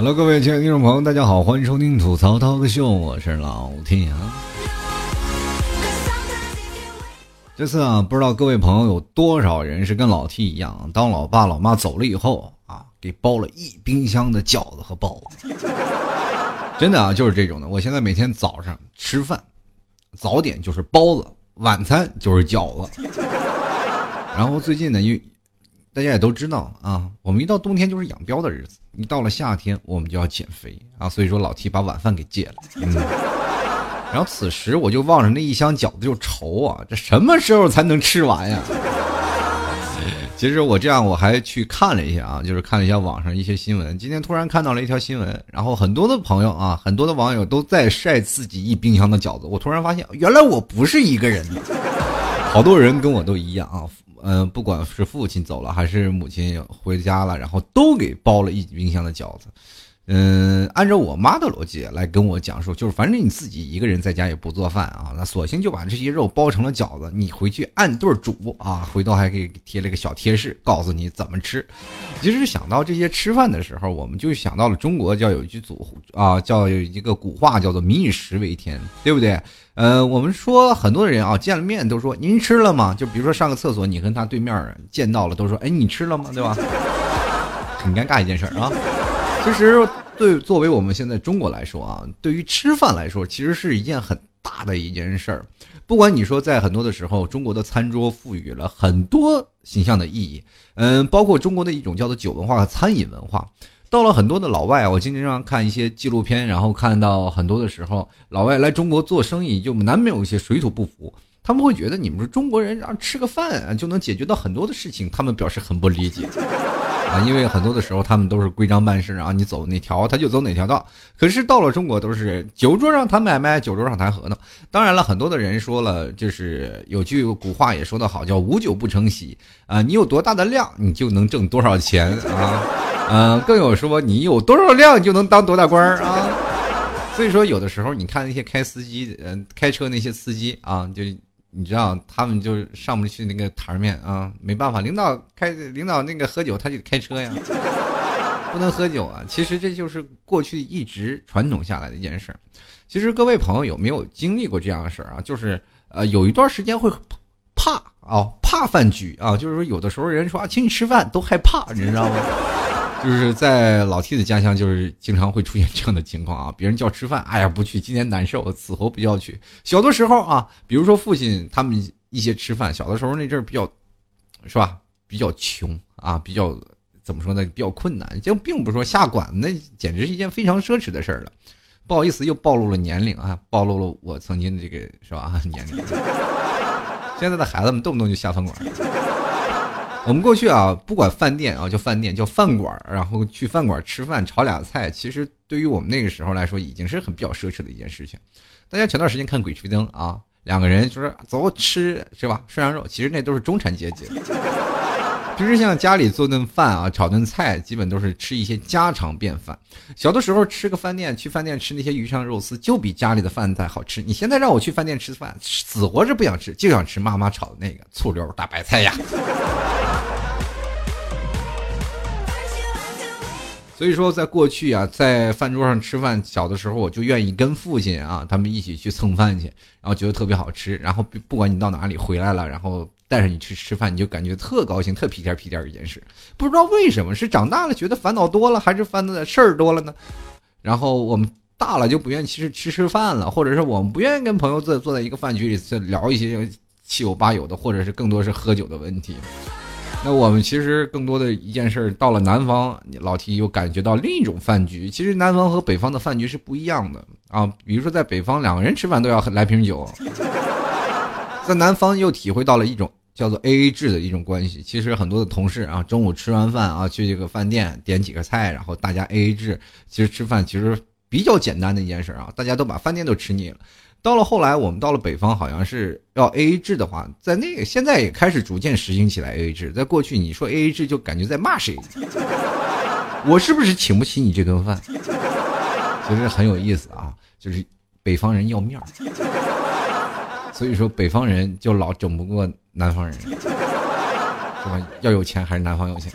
Hello，各位亲爱的听众朋友，大家好，欢迎收听吐槽涛哥秀，我是老 T 啊。这次啊，不知道各位朋友有多少人是跟老 T 一样，当老爸老妈走了以后啊，给包了一冰箱的饺子和包子。真的啊，就是这种的。我现在每天早上吃饭，早点就是包子，晚餐就是饺子。然后最近呢，因为大家也都知道啊，我们一到冬天就是养膘的日子，一到了夏天我们就要减肥啊，所以说老提把晚饭给戒了。嗯，然后此时我就望着那一箱饺子就愁啊，这什么时候才能吃完呀？其实我这样我还去看了一下啊，就是看了一下网上一些新闻。今天突然看到了一条新闻，然后很多的朋友啊，很多的网友都在晒自己一冰箱的饺子。我突然发现，原来我不是一个人，好多人跟我都一样啊。嗯，不管是父亲走了还是母亲回家了，然后都给包了一冰箱的饺子。嗯，按照我妈的逻辑来跟我讲述，就是反正你自己一个人在家也不做饭啊，那索性就把这些肉包成了饺子，你回去按对煮啊，回头还可以贴了个小贴士，告诉你怎么吃。其实想到这些吃饭的时候，我们就想到了中国叫有一句祖啊，叫有一个古话叫做“民以食为天”，对不对？呃，我们说很多人啊，见了面都说您吃了吗？就比如说上个厕所，你跟他对面见到了，都说哎你吃了吗？对吧？很尴尬一件事啊。其实，对作为我们现在中国来说啊，对于吃饭来说，其实是一件很大的一件事儿。不管你说在很多的时候，中国的餐桌赋予了很多形象的意义，嗯，包括中国的一种叫做酒文化和餐饮文化。到了很多的老外，我经常看一些纪录片，然后看到很多的时候，老外来中国做生意，就难免有一些水土不服。他们会觉得你们是中国人，然后吃个饭就能解决到很多的事情，他们表示很不理解。啊，因为很多的时候他们都是规章办事啊，你走哪条他就走哪条道。可是到了中国都是酒桌上谈买卖，酒桌上谈合同。当然了，很多的人说了，就是有句古话也说得好，叫无酒不成席啊。你有多大的量，你就能挣多少钱啊。嗯，更有说你有多少量就能当多大官儿啊。所以说，有的时候你看那些开司机，嗯，开车那些司机啊，就。你知道他们就上不去那个台面啊，没办法，领导开领导那个喝酒，他就开车呀，不能喝酒啊。其实这就是过去一直传统下来的一件事。其实各位朋友有没有经历过这样的事儿啊？就是呃，有一段时间会怕啊，怕饭局啊，就是说有的时候人说啊，请你吃饭都害怕，你知道吗？就是在老 T 的家乡，就是经常会出现这样的情况啊。别人叫吃饭，哎呀不去，今天难受，死活不要去。小的时候啊，比如说父亲他们一些吃饭，小的时候那阵儿比较，是吧？比较穷啊，比较怎么说呢？比较困难，就并不是说下馆子，那简直是一件非常奢侈的事儿了。不好意思，又暴露了年龄啊，暴露了我曾经的这个是吧 年龄。现在的孩子们动不动就下饭馆。我们过去啊，不管饭店啊，叫饭店，叫饭馆，然后去饭馆吃饭，炒俩菜，其实对于我们那个时候来说，已经是很比较奢侈的一件事情。大家前段时间看《鬼吹灯》啊，两个人就是走吃是吧？涮羊肉，其实那都是中产阶级。平时像家里做顿饭啊，炒顿菜，基本都是吃一些家常便饭。小的时候吃个饭店，去饭店吃那些鱼香肉丝，就比家里的饭菜好吃。你现在让我去饭店吃饭，死活是不想吃，就想吃妈妈炒的那个醋溜大白菜呀。所以说，在过去啊，在饭桌上吃饭，小的时候我就愿意跟父亲啊，他们一起去蹭饭去，然后觉得特别好吃。然后不管你到哪里回来了，然后带上你去吃饭，你就感觉特高兴，特屁颠屁颠一件事。不知道为什么，是长大了觉得烦恼多了，还是烦恼的事儿多了呢？然后我们大了就不愿意去吃吃饭了，或者是我们不愿意跟朋友坐坐在一个饭局里再聊一些七有八有的，或者是更多是喝酒的问题。那我们其实更多的一件事，到了南方，老提又感觉到另一种饭局。其实南方和北方的饭局是不一样的啊。比如说在北方，两个人吃饭都要来瓶酒，在南方又体会到了一种叫做 AA 制的一种关系。其实很多的同事啊，中午吃完饭啊，去这个饭店点几个菜，然后大家 AA 制。其实吃饭其实比较简单的一件事啊，大家都把饭店都吃腻了。到了后来，我们到了北方，好像是要 A A 制的话，在那个现在也开始逐渐实行起来 A A 制。在过去，你说 A A 制就感觉在骂谁，我是不是请不起你这顿饭？其实很有意思啊，就是北方人要面儿，所以说北方人就老整不过南方人，是吧？要有钱还是南方有钱？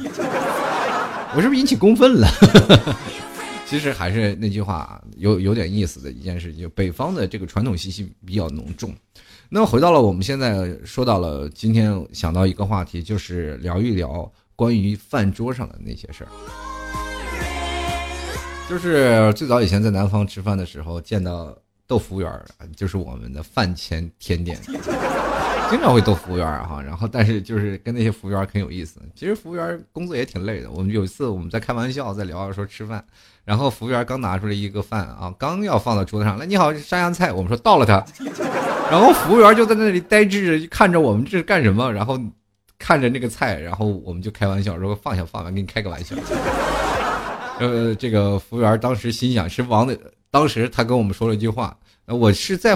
我是不是引起公愤了？其实还是那句话，有有点意思的一件事，就北方的这个传统气息比较浓重。那么回到了我们现在说到了今天想到一个话题，就是聊一聊关于饭桌上的那些事儿。就是最早以前在南方吃饭的时候，见到豆腐园儿，就是我们的饭前甜点，经常会逗服务员儿哈。然后，但是就是跟那些服务员儿很有意思。其实服务员儿工作也挺累的。我们有一次我们在开玩笑，在聊说吃饭，然后服务员刚拿出来一个饭啊，刚要放到桌子上，来你好，山羊菜。我们说到了它，然后服务员就在那里呆滞着看着我们这是干什么，然后看着那个菜，然后我们就开玩笑说放下放下，给你开个玩笑。呃，这个服务员当时心想是王的，当时他跟我们说了一句话，我是在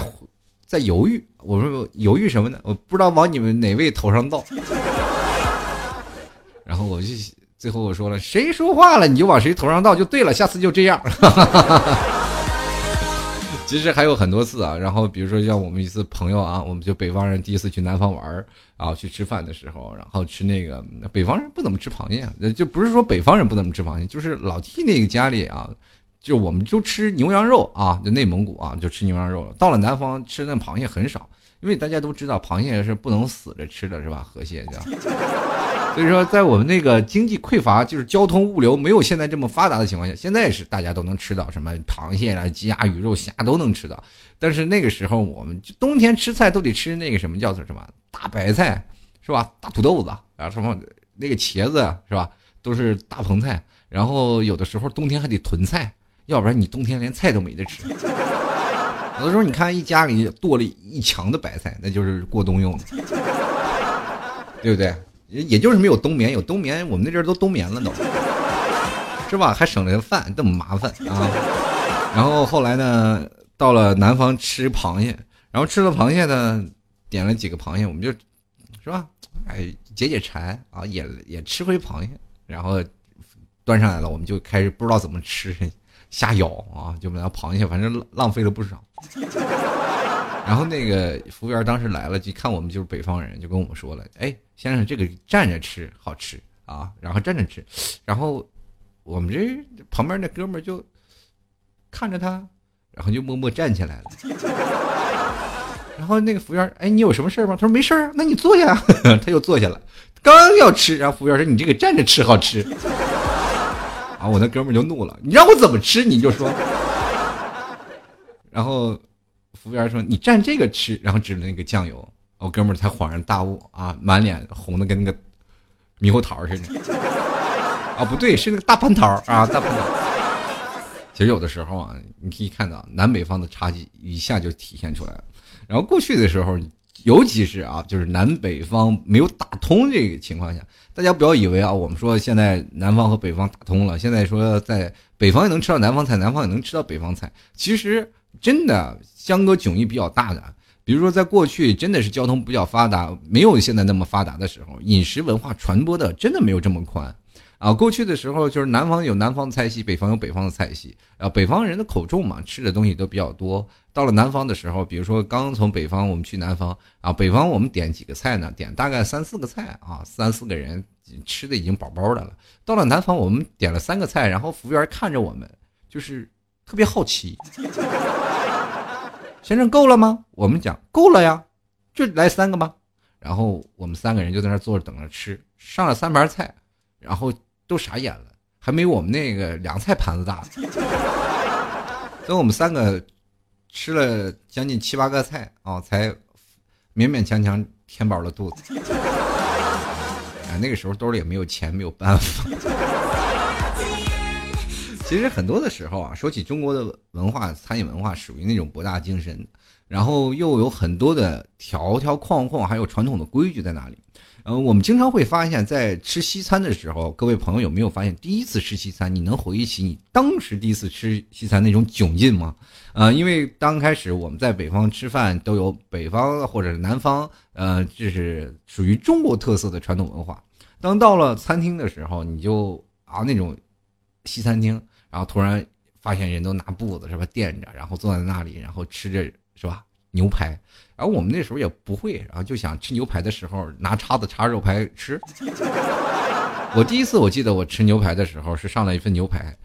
在犹豫，我说犹豫什么呢？我不知道往你们哪位头上倒。然后我就最后我说了，谁说话了你就往谁头上倒就对了，下次就这样。其实还有很多次啊，然后比如说像我们一次朋友啊，我们就北方人第一次去南方玩然后去吃饭的时候，然后吃那个北方人不怎么吃螃蟹，就不是说北方人不怎么吃螃蟹，就是老弟那个家里啊，就我们就吃牛羊肉啊，就内蒙古啊就吃牛羊肉，到了南方吃那螃蟹很少，因为大家都知道螃蟹是不能死着吃的，是吧？河蟹叫。所以说，在我们那个经济匮乏，就是交通物流没有现在这么发达的情况下，现在是大家都能吃到什么螃蟹啊、鸡鸭鱼肉虾都能吃到。但是那个时候，我们就冬天吃菜都得吃那个什么叫做什么大白菜，是吧？大土豆子啊，什么那个茄子是吧？都是大棚菜。然后有的时候冬天还得囤菜，要不然你冬天连菜都没得吃。有的时候你看一家里剁了一墙的白菜，那就是过冬用的，对不对？也就是没有冬眠，有冬眠，我们那阵儿都冬眠了都，是吧？还省了饭，这么麻烦啊！然后后来呢，到了南方吃螃蟹，然后吃了螃蟹呢，点了几个螃蟹，我们就，是吧？哎，解解馋啊，也也吃回螃蟹，然后端上来了，我们就开始不知道怎么吃，瞎咬啊，就把那螃蟹，反正浪费了不少。然后那个服务员当时来了，就看我们就是北方人，就跟我们说了：“哎，先生，这个站着吃好吃啊，然后站着吃。”然后我们这旁边那哥们就看着他，然后就默默站起来了。然后那个服务员：“哎，你有什么事吗？”他说：“没事儿，那你坐下。”他又坐下了，刚要吃，然后服务员说：“你这个站着吃好吃。”啊，我那哥们就怒了：“你让我怎么吃？你就说。”然后。服务员说：“你蘸这个吃。”然后指着那个酱油，我哥们才恍然大悟啊，满脸红的跟那个猕猴桃似的。啊，不对，是那个大蟠桃啊，大蟠桃。其实有的时候啊，你可以看到南北方的差距一下就体现出来了。然后过去的时候，尤其是啊，就是南北方没有打通这个情况下，大家不要以为啊，我们说现在南方和北方打通了，现在说在北方也能吃到南方菜，南方也能吃到北方菜，其实。真的相隔迥异比较大的，比如说在过去真的是交通比较发达，没有现在那么发达的时候，饮食文化传播的真的没有这么宽，啊，过去的时候就是南方有南方的菜系，北方有北方的菜系，啊，北方人的口重嘛，吃的东西都比较多。到了南方的时候，比如说刚从北方我们去南方，啊，北方我们点几个菜呢？点大概三四个菜啊，三四个人吃的已经饱饱的了。到了南方，我们点了三个菜，然后服务员看着我们，就是特别好奇。先生够了吗？我们讲够了呀，就来三个吧。然后我们三个人就在那坐着等着吃，上了三盘菜，然后都傻眼了，还没我们那个凉菜盘子大。等我们三个吃了将近七八个菜啊，才勉勉强强填饱了肚子。啊，那个时候兜里也没有钱，没有办法。其实很多的时候啊，说起中国的文化，餐饮文化属于那种博大精深，然后又有很多的条条框框，还有传统的规矩在那里。嗯，我们经常会发现，在吃西餐的时候，各位朋友有没有发现，第一次吃西餐，你能回忆起你当时第一次吃西餐那种窘境吗？呃，因为刚开始我们在北方吃饭都有北方或者南方，呃，这是属于中国特色的传统文化。当到了餐厅的时候，你就啊那种西餐厅。然后突然发现人都拿布子是吧垫着，然后坐在那里，然后吃着是吧牛排。然后我们那时候也不会，然后就想吃牛排的时候拿叉子插肉排吃。我第一次我记得我吃牛排的时候是上来一份牛排，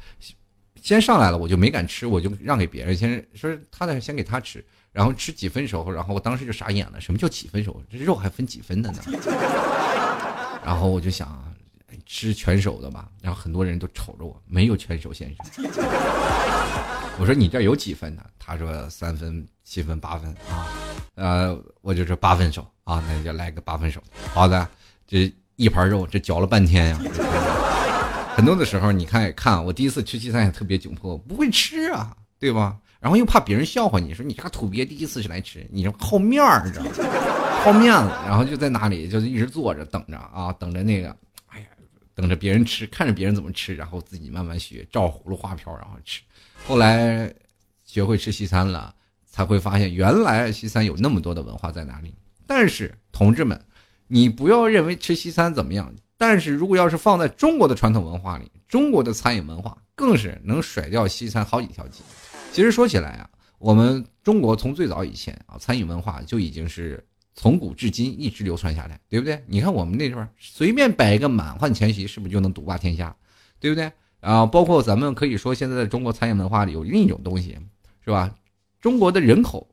先上来了，我就没敢吃，我就让给别人，先说他的先给他吃，然后吃几分熟，然后我当时就傻眼了，什么叫几分熟？这肉还分几分的呢？然后我就想吃全熟的吧，然后很多人都瞅着我，没有全熟先生。我说你这有几分呢？他说三分、七分、八分啊，呃，我就是八分熟啊，那就来个八分熟。好的，这一盘肉这嚼了半天呀。很多的时候，你看看我第一次吃西餐也特别窘迫，不会吃啊，对吧？然后又怕别人笑话你说你这个土鳖第一次是来吃，你这好面儿，知道吗？好面子，然后就在那里就一直坐着等着啊，等着那个，哎呀，等着别人吃，看着别人怎么吃，然后自己慢慢学，照葫芦画瓢，然后吃。后来学会吃西餐了，才会发现原来西餐有那么多的文化在哪里。但是同志们，你不要认为吃西餐怎么样。但是如果要是放在中国的传统文化里，中国的餐饮文化更是能甩掉西餐好几条街。其实说起来啊，我们中国从最早以前啊，餐饮文化就已经是从古至今一直流传下来，对不对？你看我们那边随便摆一个满汉全席，是不是就能独霸天下，对不对？啊，包括咱们可以说现在的中国餐饮文化里有另一种东西，是吧？中国的人口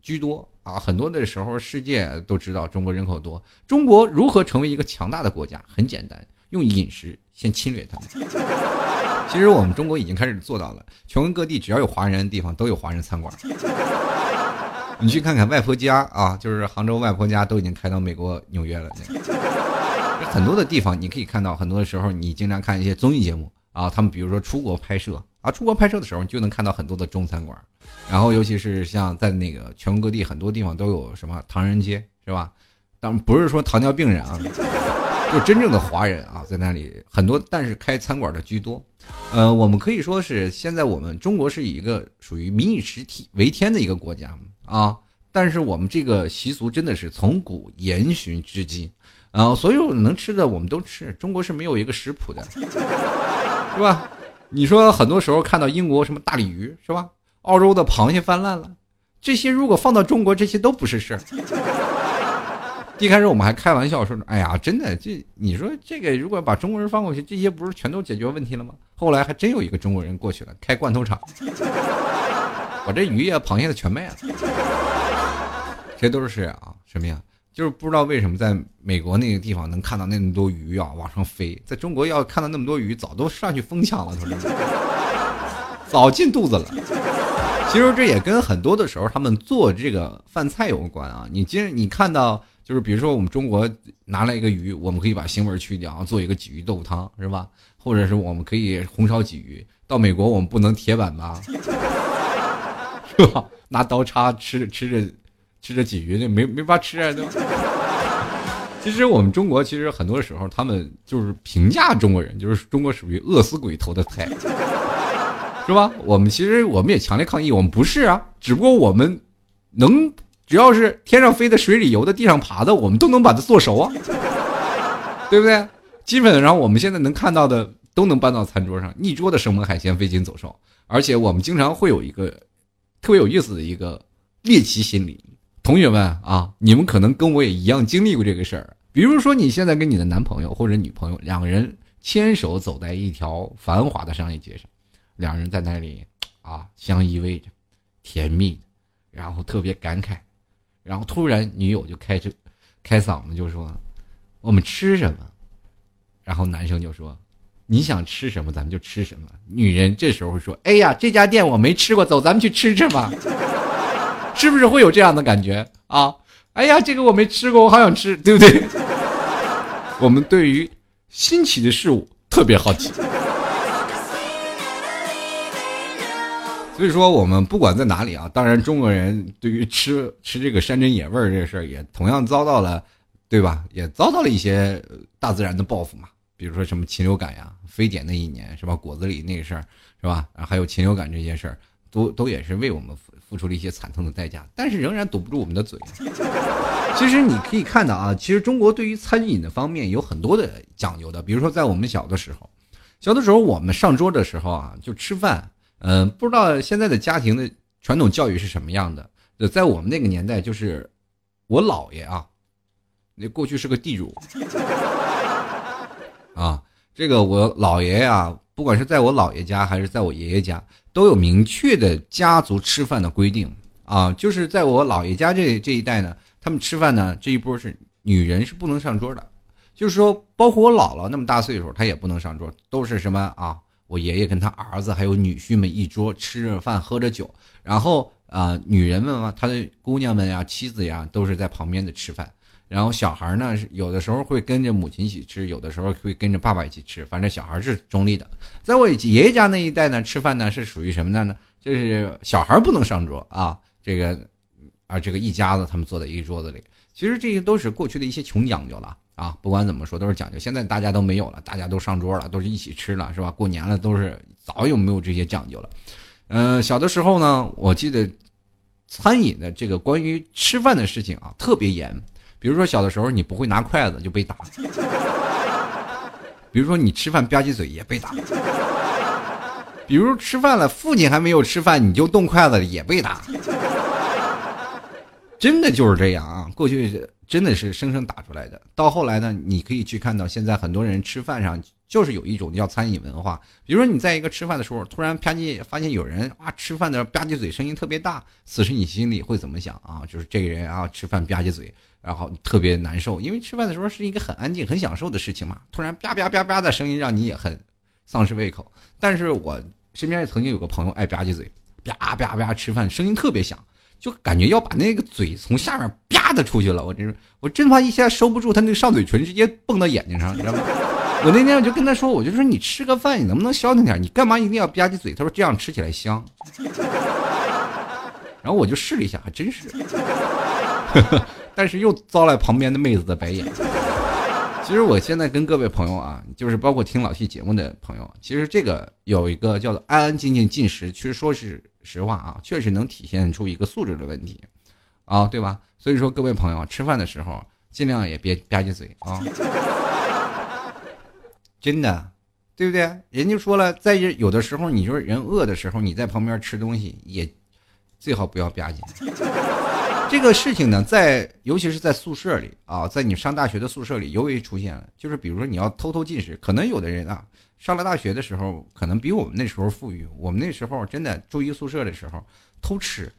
居多。啊，很多的时候，世界都知道中国人口多。中国如何成为一个强大的国家？很简单，用饮食先侵略他们。其实我们中国已经开始做到了，全国各地只要有华人的地方都有华人餐馆。你去看看外婆家啊，就是杭州外婆家都已经开到美国纽约了。很多的地方你可以看到，很多的时候你经常看一些综艺节目啊，他们比如说出国拍摄啊，出国拍摄的时候你就能看到很多的中餐馆。然后，尤其是像在那个全国各地很多地方都有什么唐人街，是吧？当然不是说糖尿病人啊，就真正的华人啊，在那里很多，但是开餐馆的居多。呃，我们可以说是现在我们中国是一个属于民以食体为天的一个国家啊，但是我们这个习俗真的是从古延续至今，啊，所有能吃的我们都吃。中国是没有一个食谱的，是吧？你说很多时候看到英国什么大鲤鱼，是吧？澳洲的螃蟹泛滥了，这些如果放到中国，这些都不是事儿。一开始我们还开玩笑说：“哎呀，真的，这你说这个如果把中国人放过去，这些不是全都解决问题了吗？”后来还真有一个中国人过去了，开罐头厂，把这鱼呀、螃蟹的全卖了。这都是啊，什么呀？就是不知道为什么在美国那个地方能看到那么多鱼啊往上飞，在中国要看到那么多鱼，早都上去疯抢了，早进肚子了。其实这也跟很多的时候他们做这个饭菜有关啊。你今你看到就是比如说我们中国拿来一个鱼，我们可以把腥味去掉，做一个鲫鱼豆腐汤，是吧？或者是我们可以红烧鲫鱼。到美国我们不能铁板吧？是吧？拿刀叉吃吃着吃着鲫鱼，那没没法吃啊，对吧？其实我们中国其实很多时候他们就是评价中国人，就是中国属于饿死鬼投的菜。是吧？我们其实我们也强烈抗议，我们不是啊，只不过我们能，只要是天上飞的、水里游的、地上爬的，我们都能把它做熟啊，对不对？基本上我们现在能看到的都能搬到餐桌上，一桌的生猛海鲜飞禽走兽，而且我们经常会有一个特别有意思的一个猎奇心理。同学们啊，你们可能跟我也一样经历过这个事儿，比如说你现在跟你的男朋友或者女朋友两个人牵手走在一条繁华的商业街上。两人在那里，啊，相依偎着，甜蜜，然后特别感慨，然后突然女友就开着，开嗓子就说：“我们吃什么？”然后男生就说：“你想吃什么，咱们就吃什么。”女人这时候说：“哎呀，这家店我没吃过，走，咱们去吃吃吧。”是不是会有这样的感觉啊？哎呀，这个我没吃过，我好想吃，对不对？我们对于新奇的事物特别好奇。所以说，我们不管在哪里啊，当然中国人对于吃吃这个山珍野味儿这个事儿，也同样遭到了，对吧？也遭到了一些大自然的报复嘛。比如说什么禽流感呀、非典那一年是吧？果子狸那个事儿是吧？还有禽流感这些事儿，都都也是为我们付付出了一些惨痛的代价。但是仍然堵不住我们的嘴。其实你可以看到啊，其实中国对于餐饮的方面有很多的讲究的。比如说在我们小的时候，小的时候我们上桌的时候啊，就吃饭。嗯，不知道现在的家庭的传统教育是什么样的？在我们那个年代，就是我姥爷啊，那过去是个地主 啊，这个我姥爷呀，不管是在我姥爷家还是在我爷爷家，都有明确的家族吃饭的规定啊。就是在我姥爷家这这一代呢，他们吃饭呢这一波是女人是不能上桌的，就是说，包括我姥姥那么大岁数，她也不能上桌，都是什么啊？我爷爷跟他儿子还有女婿们一桌吃着饭喝着酒，然后啊，女人们嘛，他的姑娘们呀、妻子呀，都是在旁边的吃饭。然后小孩呢，有的时候会跟着母亲一起吃，有的时候会跟着爸爸一起吃，反正小孩是中立的。在我爷爷家那一代呢，吃饭呢是属于什么呢？呢，就是小孩不能上桌啊，这个啊，这个一家子他们坐在一桌子里。其实这些都是过去的一些穷讲究了啊，不管怎么说都是讲究。现在大家都没有了，大家都上桌了，都是一起吃了，是吧？过年了都是早有没有这些讲究了。嗯，小的时候呢，我记得餐饮的这个关于吃饭的事情啊，特别严。比如说小的时候你不会拿筷子就被打，比如说你吃饭吧唧嘴也被打，比如吃饭了父亲还没有吃饭你就动筷子也被打，真的就是这样啊！过去真的是生生打出来的。到后来呢，你可以去看到现在很多人吃饭上就是有一种叫餐饮文化。比如说你在一个吃饭的时候，突然啪叽发现有人啊吃饭的吧唧嘴声音特别大，此时你心里会怎么想啊？就是这个人啊吃饭吧唧嘴。然后特别难受，因为吃饭的时候是一个很安静、很享受的事情嘛。突然啪啪啪啪的声音，让你也很丧失胃口。但是我身边曾经有个朋友爱吧唧嘴，啪啪啪吃饭声音特别响，就感觉要把那个嘴从下面啪的出去了。我真是，我真怕一下收不住，他那个上嘴唇直接蹦到眼睛上，你知道吗？我那天我就跟他说，我就说你吃个饭，你能不能消停点？你干嘛一定要吧唧嘴？他说这样吃起来香。然后我就试了一下，还真是。但是又遭了旁边的妹子的白眼。其实我现在跟各位朋友啊，就是包括听老 T 节目的朋友，其实这个有一个叫做安安静静进食，其实说是实话啊，确实能体现出一个素质的问题，啊，对吧？所以说各位朋友吃饭的时候尽量也别吧唧嘴啊，真的，对不对？人家说了，在有的时候，你说人饿的时候，你在旁边吃东西也最好不要吧唧。这个事情呢，在尤其是在宿舍里啊，在你上大学的宿舍里，尤为出现了。就是比如说你要偷偷进食，可能有的人啊，上了大学的时候，可能比我们那时候富裕。我们那时候真的住一宿舍的时候，偷吃，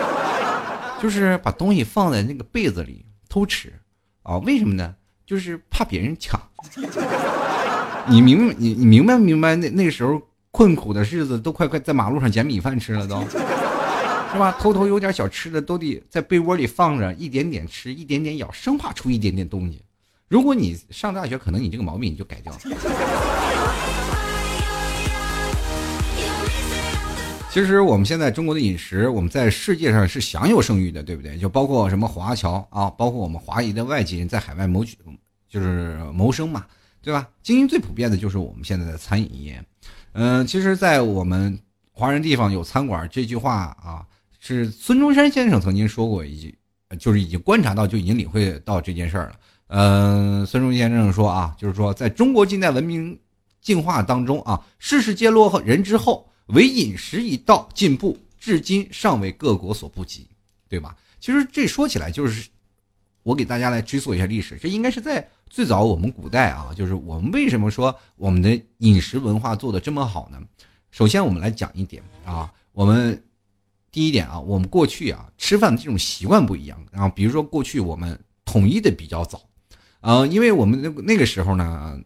就是把东西放在那个被子里偷吃，啊，为什么呢？就是怕别人抢。你明你你明白不明白？那那时候困苦的日子都快快在马路上捡米饭吃了都。是吧？偷偷有点小吃的，都得在被窝里放着，一点点吃，一点点咬，生怕出一点点东西。如果你上大学，可能你这个毛病你就改掉了。其实我们现在中国的饮食，我们在世界上是享有盛誉的，对不对？就包括什么华侨啊，包括我们华裔的外籍人在海外谋取，就是谋生嘛，对吧？经营最普遍的就是我们现在的餐饮业。嗯，其实，在我们华人地方有餐馆这句话啊。是孙中山先生曾经说过一句，就是已经观察到，就已经领会到这件事儿了。嗯，孙中先生说啊，就是说，在中国近代文明进化当中啊，世事皆落后人之后，唯饮食一道进步，至今尚为各国所不及，对吧？其实这说起来，就是我给大家来追溯一下历史，这应该是在最早我们古代啊，就是我们为什么说我们的饮食文化做的这么好呢？首先，我们来讲一点啊，我们。第一点啊，我们过去啊吃饭的这种习惯不一样。然后比如说过去我们统一的比较早，呃，因为我们那那个时候呢，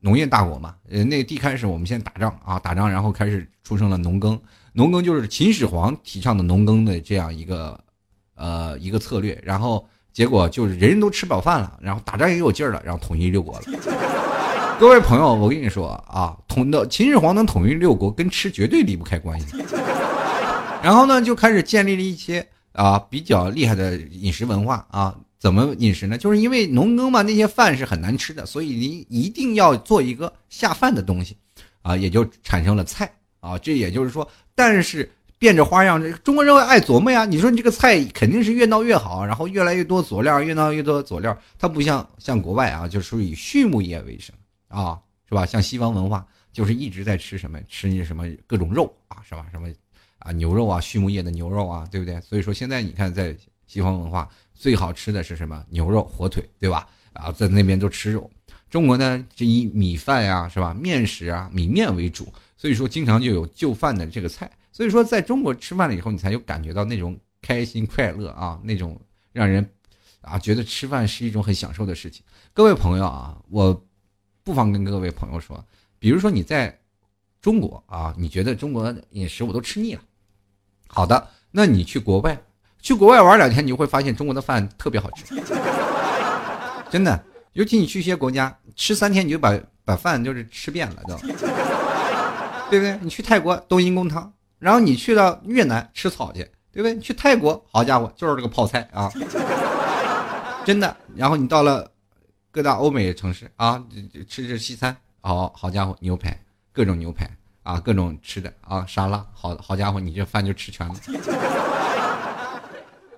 农业大国嘛，呃，那第一开始我们先打仗啊，打仗然后开始出生了农耕，农耕就是秦始皇提倡的农耕的这样一个呃一个策略。然后结果就是人人都吃饱饭了，然后打仗也有劲儿了，然后统一六国了。各位朋友，我跟你说啊，统的秦始皇能统一六国，跟吃绝对离不开关系。然后呢，就开始建立了一些啊比较厉害的饮食文化啊。怎么饮食呢？就是因为农耕嘛，那些饭是很难吃的，所以你一定要做一个下饭的东西，啊，也就产生了菜啊。这也就是说，但是变着花样，中国人爱琢磨呀。你说你这个菜肯定是越闹越好，然后越来越多佐料，越闹越多佐料。它不像像国外啊，就属于畜牧业为生啊，是吧？像西方文化就是一直在吃什么吃那什么各种肉啊，是吧？什么。啊，牛肉啊，畜牧业的牛肉啊，对不对？所以说现在你看，在西方文化最好吃的是什么？牛肉、火腿，对吧？啊，在那边都吃肉。中国呢，是以米饭呀，是吧？面食啊，米面为主，所以说经常就有就饭的这个菜。所以说，在中国吃饭了以后，你才有感觉到那种开心快乐啊，那种让人啊觉得吃饭是一种很享受的事情。各位朋友啊，我不妨跟各位朋友说，比如说你在中国啊，你觉得中国饮食我都吃腻了，好的，那你去国外，去国外玩两天，你就会发现中国的饭特别好吃，真的。尤其你去一些国家吃三天，你就把把饭就是吃遍了，都，对不对？你去泰国冬阴功汤，然后你去到越南吃草去，对不对？去泰国，好家伙，就是这个泡菜啊，真的。然后你到了各大欧美城市啊，吃吃西餐，好好家伙，牛排，各种牛排啊，各种吃的啊，沙拉，好好家伙，你这饭就吃全了。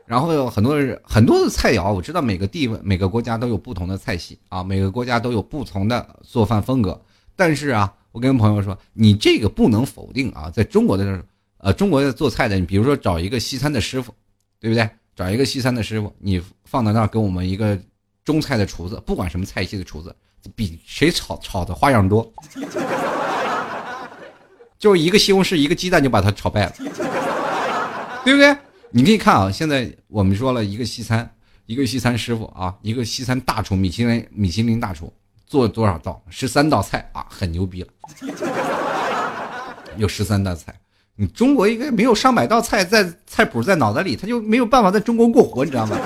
然后有很多很多的菜肴，我知道每个地方每个国家都有不同的菜系啊，每个国家都有不同的做饭风格。但是啊，我跟朋友说，你这个不能否定啊，在中国的呃，中国做菜的，你比如说找一个西餐的师傅，对不对？找一个西餐的师傅，你放在那儿跟我们一个中菜的厨子，不管什么菜系的厨子，比谁炒炒的花样多，就一个西红柿一个鸡蛋就把它炒败了，对不对？你可以看啊，现在我们说了一个西餐，一个西餐师傅啊，一个西餐大厨，米其林米其林大厨，做多少道？十三道菜啊，很牛逼了。有十三道菜，你中国一个没有上百道菜在菜谱在脑袋里，他就没有办法在中国过活，你知道吗？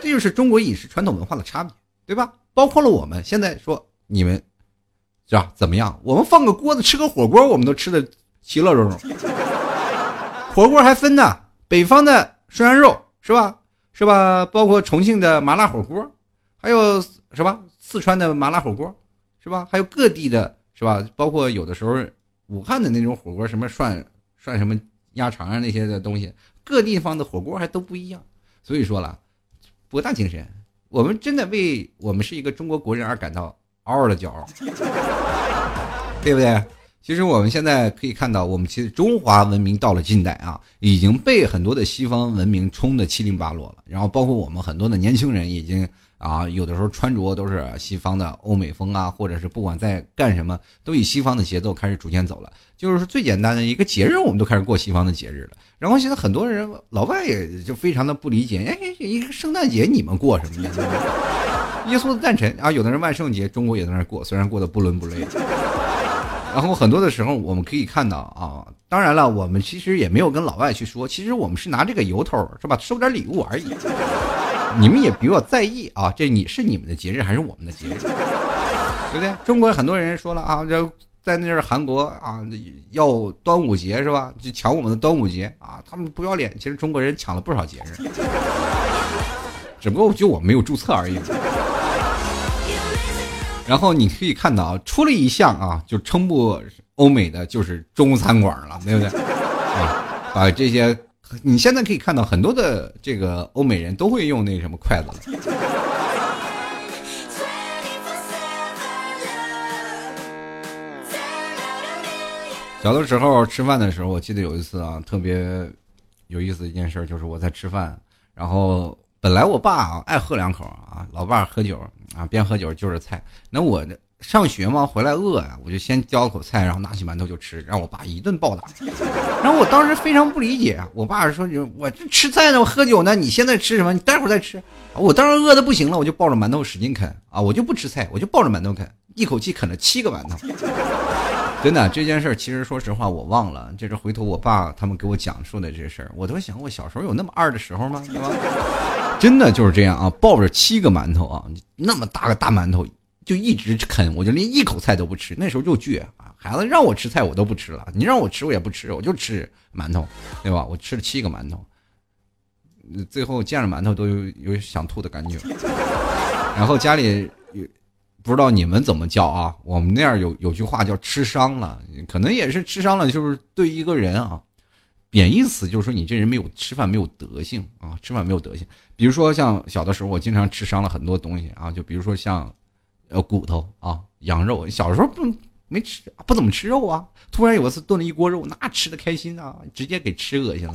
这就是中国饮食传统文化的差别，对吧？包括了我们现在说你们，是吧？怎么样？我们放个锅子吃个火锅，我们都吃的其乐融融。火锅还分呢，北方的涮羊肉是吧？是吧？包括重庆的麻辣火锅，还有是吧？四川的麻辣火锅，是吧？还有各地的，是吧？包括有的时候武汉的那种火锅，什么涮涮什么鸭肠啊那些的东西，各地方的火锅还都不一样。所以说了，博大精深，我们真的为我们是一个中国国人而感到嗷嗷的骄傲，对不对？其实我们现在可以看到，我们其实中华文明到了近代啊，已经被很多的西方文明冲得七零八落了。然后包括我们很多的年轻人，已经啊，有的时候穿着都是西方的欧美风啊，或者是不管在干什么，都以西方的节奏开始逐渐走了。就是最简单的一个节日，我们都开始过西方的节日了。然后现在很多人老外也就非常的不理解，哎，一个圣诞节你们过什么呢？耶稣的诞辰啊，有的人万圣节中国也在那过，虽然过得不伦不类。然后很多的时候，我们可以看到啊，当然了，我们其实也没有跟老外去说，其实我们是拿这个由头是吧，收点礼物而已。你们也比我在意啊，这你是你们的节日还是我们的节日，对不对？中国很多人说了啊，在那儿韩国啊要端午节是吧？就抢我们的端午节啊，他们不要脸。其实中国人抢了不少节日，只不过就我没有注册而已。然后你可以看到啊，出了一项啊，就称不欧美的就是中餐馆了，对不对？啊，把这些，你现在可以看到很多的这个欧美人都会用那什么筷子了。小的时候吃饭的时候，我记得有一次啊，特别有意思的一件事，就是我在吃饭，然后。本来我爸啊爱喝两口啊，老爸喝酒啊，边喝酒就是菜。那我上学嘛，回来饿呀，我就先叼口菜，然后拿起馒头就吃，让我爸一顿暴打。然后我当时非常不理解，我爸说：“我这吃菜呢，我喝酒呢，你现在吃什么？你待会儿再吃。”我当时饿的不行了，我就抱着馒头使劲啃啊，我就不吃菜，我就抱着馒头啃，一口气啃了七个馒头。真的这件事，其实说实话我忘了。这是回头我爸他们给我讲述的这事儿，我都想，我小时候有那么二的时候吗？对吧？真的就是这样啊，抱着七个馒头啊，那么大个大馒头就一直啃，我就连一口菜都不吃。那时候就倔啊，孩子让我吃菜我都不吃了，你让我吃我也不吃，我就吃馒头，对吧？我吃了七个馒头，最后见着馒头都有有想吐的感觉。然后家里有不知道你们怎么叫啊？我们那样有有句话叫吃伤了，可能也是吃伤了，就是对一个人啊。贬义词就是说你这人没有吃饭没有德行啊，吃饭没有德行。比如说像小的时候，我经常吃伤了很多东西啊，就比如说像，呃，骨头啊，羊肉。小时候不没吃，不怎么吃肉啊。突然有一次炖了一锅肉，那吃的开心啊，直接给吃恶心了。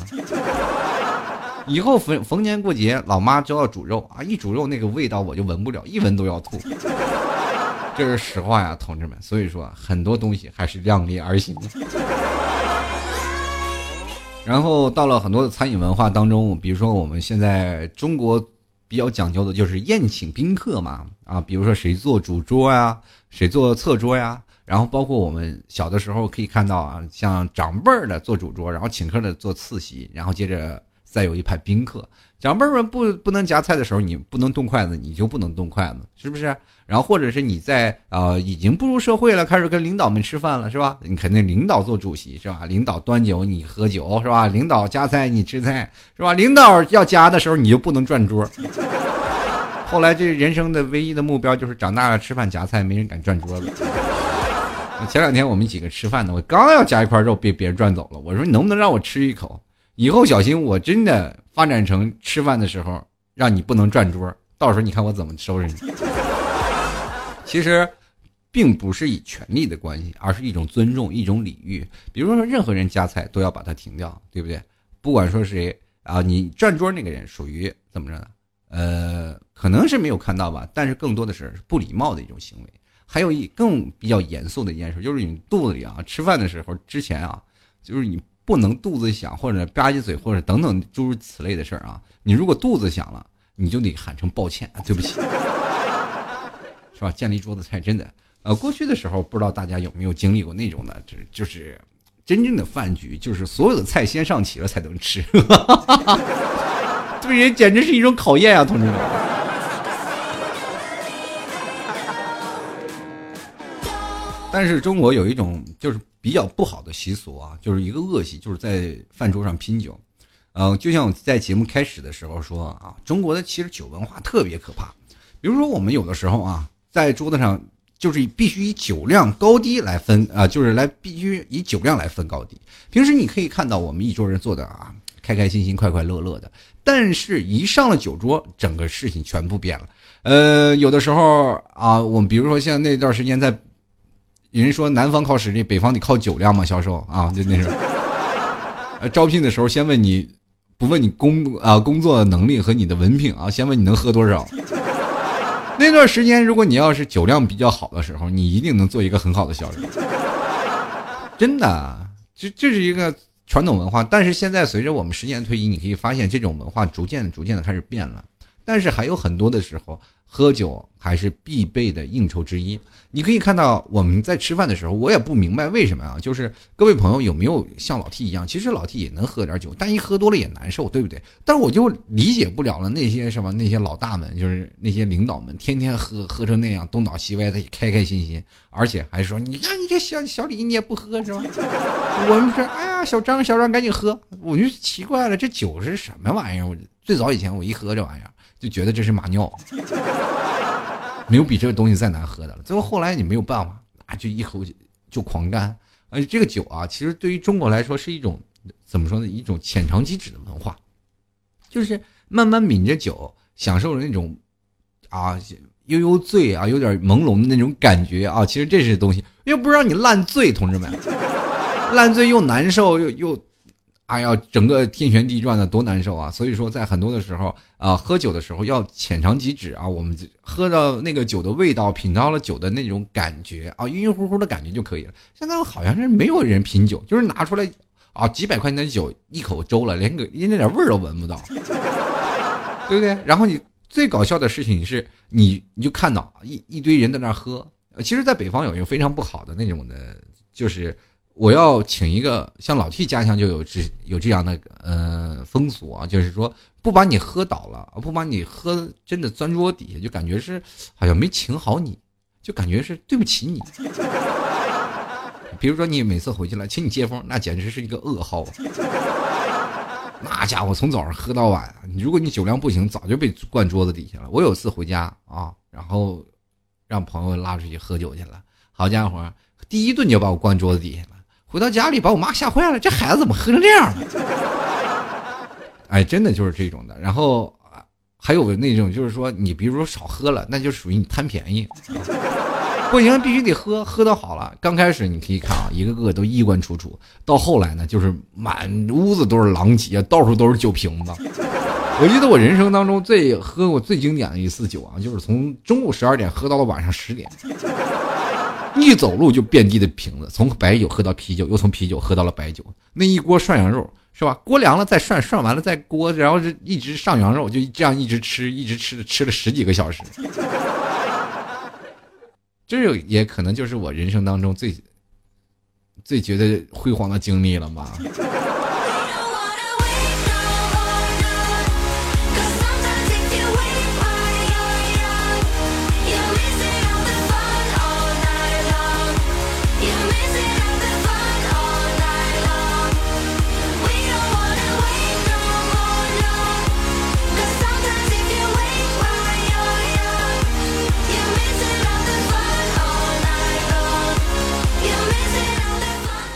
以后逢逢年过节，老妈就要煮肉啊，一煮肉那个味道我就闻不了，一闻都要吐。这是实话呀，同志们。所以说，很多东西还是量力而行。然后到了很多的餐饮文化当中，比如说我们现在中国比较讲究的就是宴请宾客嘛，啊，比如说谁做主桌呀，谁做侧桌呀，然后包括我们小的时候可以看到啊，像长辈儿的做主桌，然后请客的做次席，然后接着再有一排宾客。长辈们不不能夹菜的时候，你不能动筷子，你就不能动筷子，是不是？然后或者是你在呃已经步入社会了，开始跟领导们吃饭了，是吧？你肯定领导做主席是吧？领导端酒你喝酒是吧？领导夹菜你吃菜是吧？领导要夹的时候你就不能转桌。后来这人生的唯一的目标就是长大了吃饭夹菜，没人敢转桌子。前两天我们几个吃饭呢，我刚要夹一块肉被别人转走了，我说你能不能让我吃一口？以后小心我真的发展成吃饭的时候让你不能转桌，到时候你看我怎么收拾你。其实，并不是以权力的关系，而是一种尊重，一种礼遇。比如说，任何人夹菜都要把它停掉，对不对？不管说谁啊，你转桌那个人属于怎么着呢？呃，可能是没有看到吧，但是更多的是不礼貌的一种行为。还有一更比较严肃的一件事，就是你肚子里啊，吃饭的时候之前啊，就是你不能肚子响或者吧唧嘴或者等等诸如此类的事儿啊。你如果肚子响了，你就得喊声抱歉，对不起。是吧？建立桌子菜真的，呃，过去的时候不知道大家有没有经历过那种的，就就是真正的饭局，就是所有的菜先上齐了才能吃，对人简直是一种考验啊，同志们。但是中国有一种就是比较不好的习俗啊，就是一个恶习，就是在饭桌上拼酒。嗯，就像我在节目开始的时候说啊，中国的其实酒文化特别可怕。比如说我们有的时候啊。在桌子上，就是必须以酒量高低来分啊，就是来必须以酒量来分高低。平时你可以看到我们一桌人坐的啊，开开心心、快快乐乐的，但是一上了酒桌，整个事情全部变了。呃，有的时候啊，我们比如说像那段时间在，有人说南方靠实力，北方得靠酒量嘛，销售啊，就那时候，呃，招聘的时候先问你，不问你工啊工作能力和你的文凭啊，先问你能喝多少。那段时间，如果你要是酒量比较好的时候，你一定能做一个很好的销售。真的，这这是一个传统文化。但是现在随着我们时间推移，你可以发现这种文化逐渐逐渐的开始变了。但是还有很多的时候。喝酒还是必备的应酬之一。你可以看到我们在吃饭的时候，我也不明白为什么啊？就是各位朋友有没有像老 T 一样？其实老 T 也能喝点酒，但一喝多了也难受，对不对？但是我就理解不了了，那些什么那些老大们，就是那些领导们，天天喝喝成那样，东倒西歪的，开开心心，而且还说你看你这小小李你也不喝是吧？我们说哎呀，小张小张赶紧喝，我就奇怪了，这酒是什么玩意儿？我最早以前我一喝这玩意儿。就觉得这是马尿，没有比这个东西再难喝的了。最后后来你没有办法，啊，就一口就狂干。而且这个酒啊，其实对于中国来说是一种怎么说呢？一种浅尝即止的文化，就是慢慢抿着酒，享受着那种啊悠悠醉啊，有点朦胧的那种感觉啊。其实这是东西，又不让你烂醉，同志们，烂醉又难受又又。哎呀，整个天旋地转的多难受啊！所以说，在很多的时候啊，喝酒的时候要浅尝即止啊。我们喝到那个酒的味道，品到了酒的那种感觉啊，晕晕乎乎的感觉就可以了。现在好像是没有人品酒，就是拿出来啊，几百块钱的酒一口粥了，连个连那点味儿都闻不到，对不对？然后你最搞笑的事情是你你就看到一一堆人在那喝。其实，在北方有一个非常不好的那种的，就是。我要请一个像老 T 家乡就有这有这样的呃风俗啊，就是说不把你喝倒了，不把你喝真的钻桌底下，就感觉是好像没请好你，就感觉是对不起你。比如说你每次回去了请你接风，那简直是一个噩耗。那家伙从早上喝到晚，如果你酒量不行，早就被灌桌子底下了。我有次回家啊，然后让朋友拉出去喝酒去了，好家伙，第一顿就把我灌桌子底下了。回到家里，把我妈吓坏了。这孩子怎么喝成这样了？哎，真的就是这种的。然后还有那种，就是说，你比如说少喝了，那就属于你贪便宜，不行，必须得喝，喝到好了。刚开始你可以看啊，一个个都衣冠楚楚，到后来呢，就是满屋子都是狼藉，到处都是酒瓶子。我记得我人生当中最喝过最经典的一次酒啊，就是从中午十二点喝到了晚上十点，一走路就遍地的瓶子，从白酒喝到啤酒，又从啤酒喝到了白酒，那一锅涮羊肉。是吧？锅凉了再涮，涮完了再锅，然后是一直上羊肉，就这样一直吃，一直吃，吃了十几个小时。这也可能就是我人生当中最最觉得辉煌的经历了吧。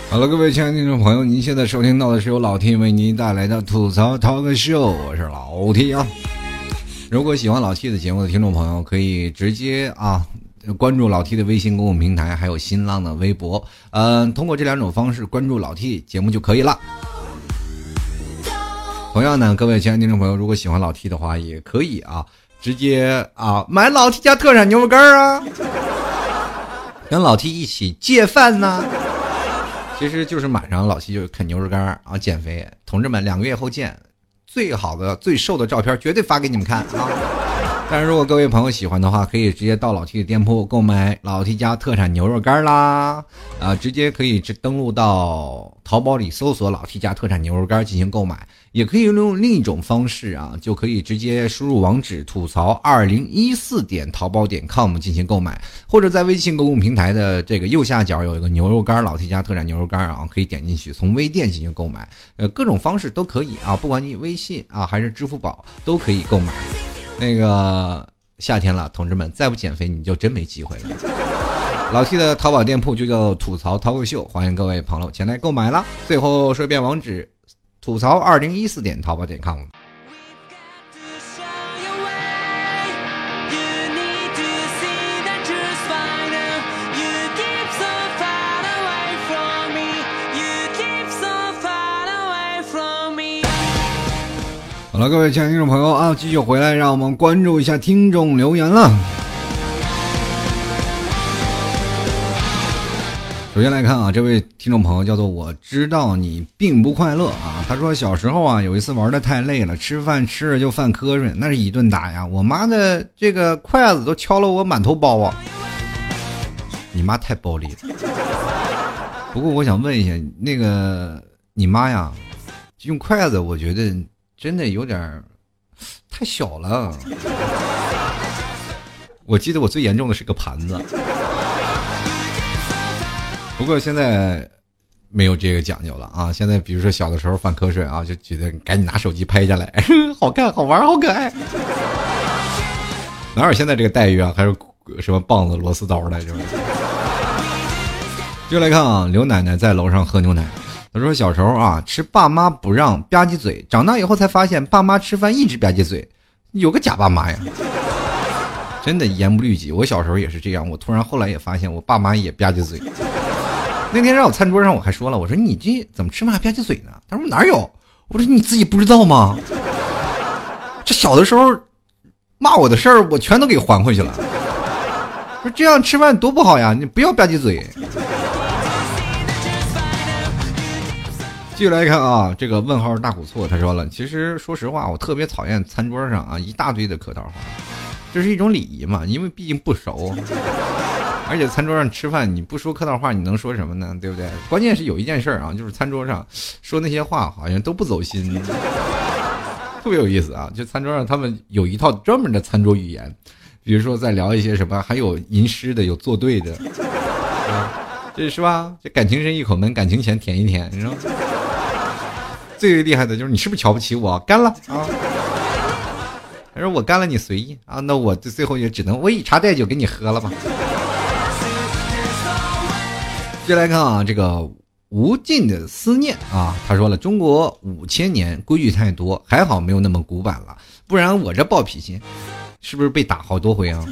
好了，各位亲爱的听众朋友，您现在收听到的是由老 T 为您带来的吐槽 talk show，我是老 T 啊。如果喜欢老 T 的节目的听众朋友，可以直接啊关注老 T 的微信公众平台，还有新浪的微博，嗯，通过这两种方式关注老 T 节目就可以了。同样呢，各位亲爱的听众朋友，如果喜欢老 T 的话，也可以啊直接啊买老 T 家特产牛肉干啊，跟老 T 一起借饭呢。其实就是晚上老七就啃牛肉干啊减肥，同志们两个月后见，最好的最瘦的照片绝对发给你们看啊！但是如果各位朋友喜欢的话，可以直接到老 T 的店铺购买老 T 家特产牛肉干啦，啊，直接可以登录到淘宝里搜索老 T 家特产牛肉干进行购买。也可以用另一种方式啊，就可以直接输入网址吐槽二零一四点淘宝点 com 进行购买，或者在微信公共平台的这个右下角有一个牛肉干老 T 家特产牛肉干啊，可以点进去从微店进行购买，呃，各种方式都可以啊，不管你微信啊还是支付宝都可以购买。那个夏天了，同志们再不减肥你就真没机会了。老 T 的淘宝店铺就叫吐槽淘宝秀，欢迎各位朋友前来购买了。最后说一遍网址。吐槽二零一四点淘宝点 com。好了，各位亲爱的听众朋友啊，继续回来，让我们关注一下听众留言了。首先来看啊，这位听众朋友叫做我知道你并不快乐啊。他说小时候啊，有一次玩的太累了，吃饭吃着就犯瞌睡，那是一顿打呀。我妈的这个筷子都敲了我满头包啊。你妈太暴力了。不过我想问一下，那个你妈呀，用筷子，我觉得真的有点太小了。我记得我最严重的是个盘子。不过现在没有这个讲究了啊！现在比如说小的时候犯瞌睡啊，就觉得赶紧拿手机拍下来，好看、好玩、好可爱。哪有现在这个待遇啊？还是什么棒子、螺丝刀来着？就来看啊，刘奶奶在楼上喝牛奶。他说小时候啊，吃爸妈不让吧唧嘴，长大以后才发现爸妈吃饭一直吧唧嘴，有个假爸妈呀！真的言不律己。我小时候也是这样，我突然后来也发现我爸妈也吧唧嘴。那天让我餐桌上，我还说了，我说你这怎么吃饭还吧唧嘴呢？他说哪有？我说你自己不知道吗？这小的时候骂我的事儿，我全都给还回去了。说这样吃饭多不好呀，你不要吧唧嘴。继续来看啊，这个问号大古错，他说了，其实说实话，我特别讨厌餐桌上啊一大堆的客套话，这是一种礼仪嘛，因为毕竟不熟。而且餐桌上吃饭，你不说客套话，你能说什么呢？对不对？关键是有一件事啊，就是餐桌上说那些话好像都不走心，特别有意思啊！就餐桌上他们有一套专门的餐桌语言，比如说在聊一些什么，还有吟诗的，有作对的，啊这是吧？这感情深一口闷，感情浅舔一舔，你说？最厉害的就是你是不是瞧不起我？干了啊！他说我干了，你随意啊，那我最后也只能我以茶代酒给你喝了吧。接来看啊，这个无尽的思念啊，他说了，中国五千年规矩太多，还好没有那么古板了，不然我这暴脾气，是不是被打好多回啊？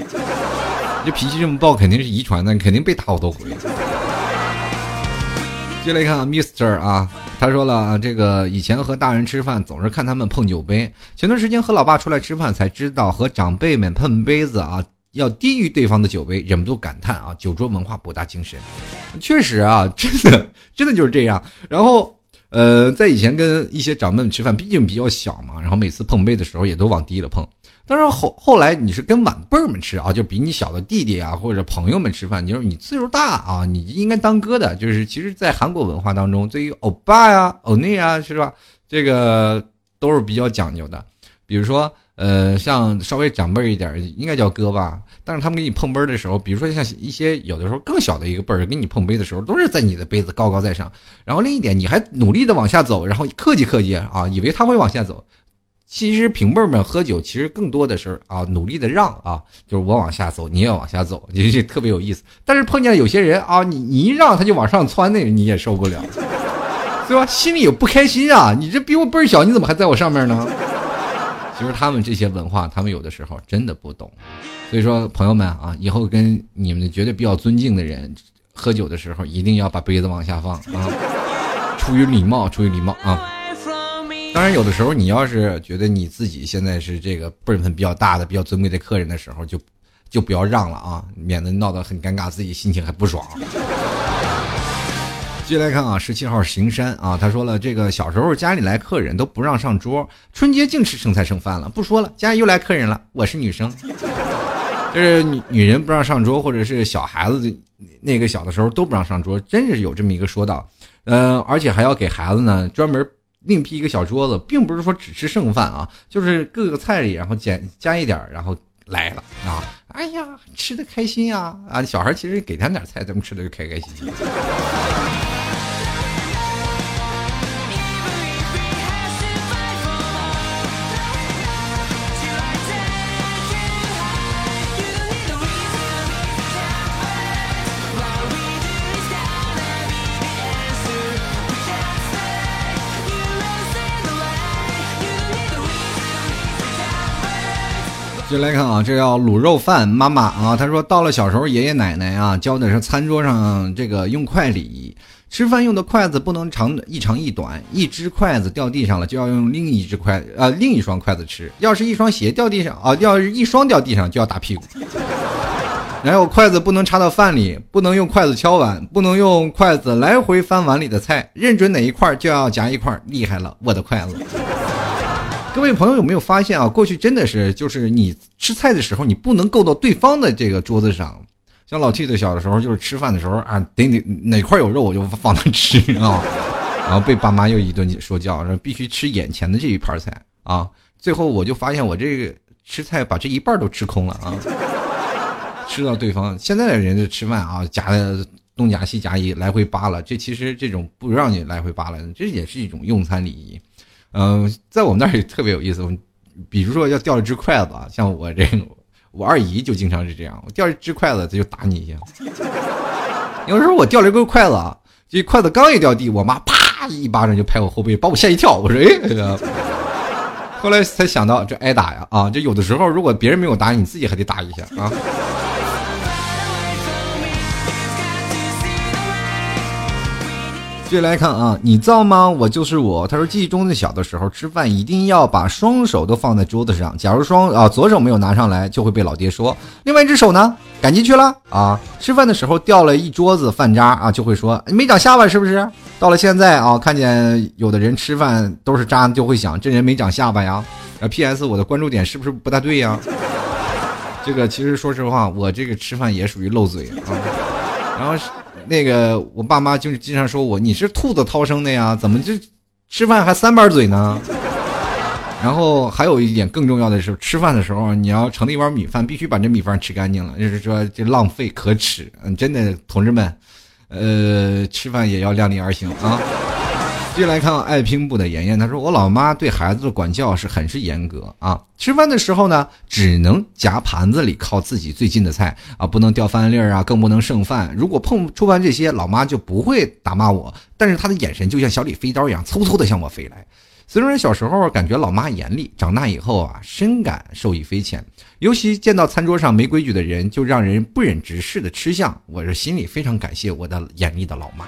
这脾气这么暴，肯定是遗传的，肯定被打好多回。接来看啊 Mister 啊，他说了啊，这个以前和大人吃饭总是看他们碰酒杯，前段时间和老爸出来吃饭才知道，和长辈们碰杯子啊要低于对方的酒杯，忍不住感叹啊，酒桌文化博大精深。确实啊，真的真的就是这样。然后。呃，在以前跟一些长辈们吃饭，毕竟比较小嘛，然后每次碰杯的时候也都往低了碰。但是后后来你是跟晚辈儿们吃啊，就比你小的弟弟啊或者朋友们吃饭，你说你岁数大啊，你应该当哥的。就是其实，在韩国文化当中，对于欧巴呀、欧内啊，是吧？这个都是比较讲究的。比如说，呃，像稍微长辈一点，应该叫哥吧。但是他们给你碰杯的时候，比如说像一些有的时候更小的一个辈儿给你碰杯的时候，都是在你的杯子高高在上。然后另一点，你还努力的往下走，然后客气客气啊，以为他会往下走。其实平辈们喝酒，其实更多的是啊，努力的让啊，就是我往下走，你也往下走，就是特别有意思。但是碰见有些人啊，你你一让他就往上窜，那你也受不了，对吧？心里有不开心啊，你这比我辈儿小，你怎么还在我上面呢？其实他们这些文化，他们有的时候真的不懂。所以说，朋友们啊，以后跟你们觉得比较尊敬的人喝酒的时候，一定要把杯子往下放啊，出于礼貌，出于礼貌啊。当然，有的时候你要是觉得你自己现在是这个辈分比较大的、比较尊贵的客人的时候，就就不要让了啊，免得闹得很尴尬，自己心情还不爽。接下来看啊，十七号行山啊，他说了，这个小时候家里来客人都不让上桌，春节净吃剩菜剩饭了。不说了，家里又来客人了，我是女生，就是女女人不让上桌，或者是小孩子那个小的时候都不让上桌，真是有这么一个说道。呃，而且还要给孩子呢专门另辟一个小桌子，并不是说只吃剩饭啊，就是各个菜里然后减加一点，然后来了啊，哎呀，吃的开心呀啊，小孩其实给他点菜，他们吃的就开开心心。就来看啊，这叫卤肉饭妈妈啊，她说到了小时候爷爷奶奶啊教的是餐桌上这个用筷礼仪，吃饭用的筷子不能长一长一短，一只筷子掉地上了就要用另一只筷啊另一双筷子吃，要是一双鞋掉地上啊，要是一双掉地上就要打屁股，然后筷子不能插到饭里，不能用筷子敲碗，不能用筷子来回翻碗里的菜，认准哪一块就要夹一块，厉害了我的筷子。各位朋友有没有发现啊？过去真的是，就是你吃菜的时候，你不能够到对方的这个桌子上。像老 T 的小的时候，就是吃饭的时候啊，得哪哪块有肉我就放那吃啊，然后被爸妈又一顿说教，说必须吃眼前的这一盘菜啊。最后我就发现我这个吃菜把这一半都吃空了啊，吃到对方。现在的人就吃饭啊，夹的东夹西夹一来回扒拉，这其实这种不让你来回扒拉，这也是一种用餐礼仪。嗯，在我们那儿也特别有意思。比如说要掉一只筷子啊，像我这个，我二姨就经常是这样，我掉一只筷子，她就打你一下。有时候我掉了一个筷子啊，这筷子刚一掉地，我妈啪一巴掌就拍我后背，把我吓一跳。我说哎，后来才想到这挨打呀啊！就有的时候，如果别人没有打你，你自己还得打一下啊。继续来看啊，你造吗？我就是我。他说，记忆中的小的时候，吃饭一定要把双手都放在桌子上。假如双啊左手没有拿上来，就会被老爹说。另外一只手呢，赶进去了啊。吃饭的时候掉了一桌子饭渣啊，就会说你没长下巴是不是？到了现在啊，看见有的人吃饭都是渣，就会想这人没长下巴呀。啊，P.S. 我的关注点是不是不大对呀？这个其实说实话，我这个吃饭也属于漏嘴啊。然后。那个，我爸妈就是经常说我，你是兔子掏生的呀？怎么就吃饭还三瓣嘴呢？然后还有一点更重要的是，吃饭的时候你要盛了一碗米饭，必须把这米饭吃干净了，就是说这浪费可耻。嗯，真的，同志们，呃，吃饭也要量力而行啊。接下来看爱拼部的妍妍，她说：“我老妈对孩子的管教是很是严格啊。吃饭的时候呢，只能夹盘子里靠自己最近的菜啊，不能掉饭粒儿啊，更不能剩饭。如果碰触犯这些，老妈就不会打骂我，但是她的眼神就像小李飞刀一样，嗖嗖的向我飞来。虽然小时候感觉老妈严厉，长大以后啊，深感受益匪浅。尤其见到餐桌上没规矩的人，就让人不忍直视的吃相。我是心里非常感谢我的严厉的老妈。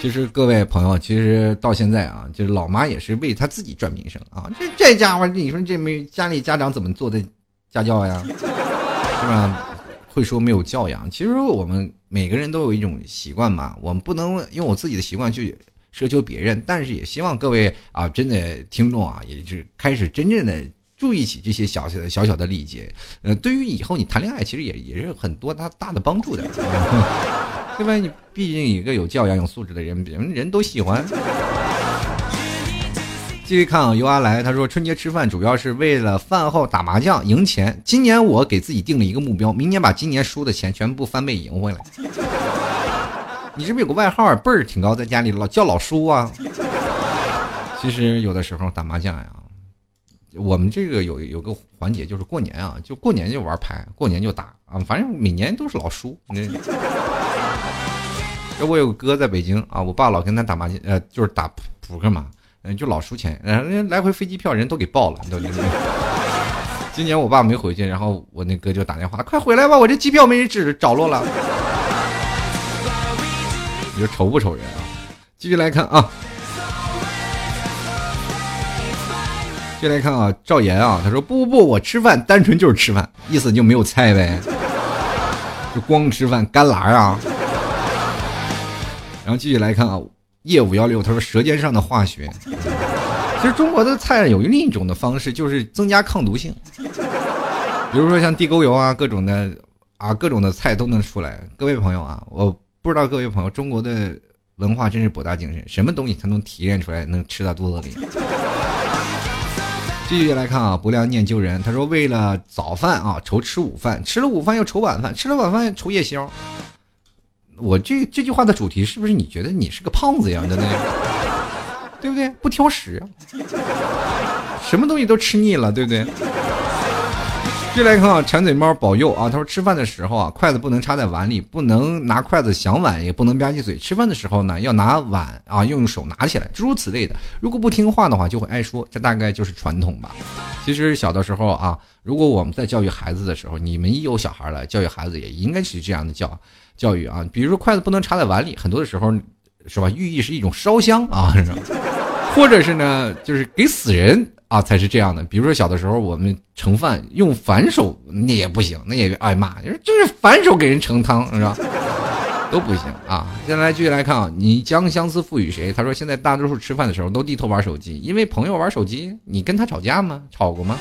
其实各位朋友，其实到现在啊，就是老妈也是为她自己赚名声啊。这这家伙，你说这没家里家长怎么做的家教呀？是吧？会说没有教养。其实我们每个人都有一种习惯嘛，我们不能用我自己的习惯去。奢求别人，但是也希望各位啊，真的听众啊，也是开始真正的注意起这些小小的小小的礼节。呃，对于以后你谈恋爱，其实也也是很多大大的帮助的，对吧？你毕竟一个有教养、有素质的人，人人都喜欢。继续看啊，尤阿来，他说春节吃饭主要是为了饭后打麻将赢钱。今年我给自己定了一个目标，明年把今年输的钱全部翻倍赢回来。你是不是有个外号辈儿挺高，在家里老叫老叔啊？其实有的时候打麻将呀，我们这个有有个环节就是过年啊，就过年就玩牌，过年就打啊，反正每年都是老输。我有个哥在北京啊，我爸老跟他打麻将，呃，就是打扑克嘛，嗯，就老输钱，人来回飞机票人都给报了，都。今年我爸没回去，然后我那哥就打电话，快回来吧，我这机票没人指着落了。你说愁不愁人啊？继续来看啊，继续来看啊，赵岩啊，他说不不不，我吃饭单纯就是吃饭，意思就没有菜呗，就光吃饭干拉啊。然后继续来看啊，叶五幺六，他说舌尖上的化学。其实中国的菜有另一种的方式，就是增加抗毒性，比如说像地沟油啊，各种的啊，各种的菜都能出来。各位朋友啊，我。不知道各位朋友，中国的文化真是博大精深，什么东西才能提炼出来，能吃到肚子里？继续来看啊，不良念旧人，他说为了早饭啊愁吃午饭，吃了午饭又愁晚饭，吃了晚饭愁夜宵。我这这句话的主题是不是你觉得你是个胖子一样的呢？对不对？不挑食，什么东西都吃腻了，对不对？继续来看啊，馋嘴猫保佑啊！他说吃饭的时候啊，筷子不能插在碗里，不能拿筷子想碗，也不能吧唧嘴。吃饭的时候呢，要拿碗啊，用手拿起来，诸如此类的。如果不听话的话，就会挨说。这大概就是传统吧。其实小的时候啊，如果我们在教育孩子的时候，你们一有小孩了，教育孩子也应该是这样的教教育啊。比如说筷子不能插在碗里，很多的时候是吧？寓意是一种烧香啊，或者是呢，就是给死人。啊，才是这样的。比如说小的时候，我们盛饭用反手，那也不行，那也挨骂。就是反手给人盛汤是吧？都不行啊。接下来继续来看啊，你将相思赋予谁？他说现在大多数吃饭的时候都低头玩手机，因为朋友玩手机，你跟他吵架吗？吵过吗？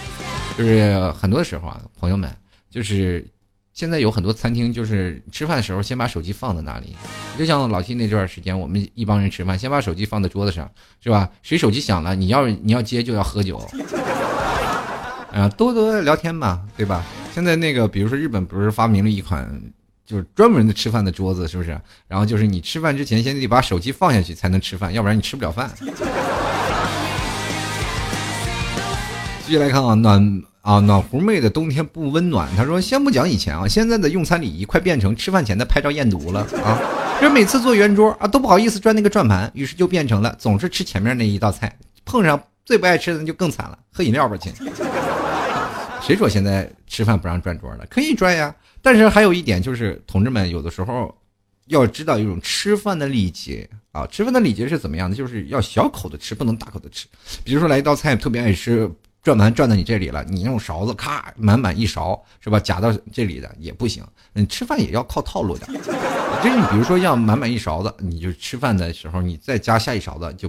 就是很多的时候啊，朋友们就是。现在有很多餐厅，就是吃饭的时候先把手机放在那里，就像老七那段时间，我们一帮人吃饭，先把手机放在桌子上，是吧？谁手机响了，你要你要接就要喝酒，啊，多多聊天嘛，对吧？现在那个，比如说日本不是发明了一款，就是专门的吃饭的桌子，是不是？然后就是你吃饭之前先得把手机放下去才能吃饭，要不然你吃不了饭。继续来看啊，暖。啊，暖壶妹的冬天不温暖。他说：“先不讲以前啊，现在的用餐礼仪快变成吃饭前的拍照验毒了啊！这每次坐圆桌啊，都不好意思转那个转盘，于是就变成了总是吃前面那一道菜，碰上最不爱吃的就更惨了，喝饮料吧亲。谁说现在吃饭不让转桌了？可以转呀。但是还有一点就是，同志们有的时候要知道一种吃饭的礼节啊。吃饭的礼节是怎么样的？就是要小口的吃，不能大口的吃。比如说来一道菜特别爱吃。”转盘转到你这里了，你用勺子咔满满一勺是吧？夹到这里的也不行。你吃饭也要靠套路的，就是你比如说要满满一勺子，你就吃饭的时候你再加下一勺子就，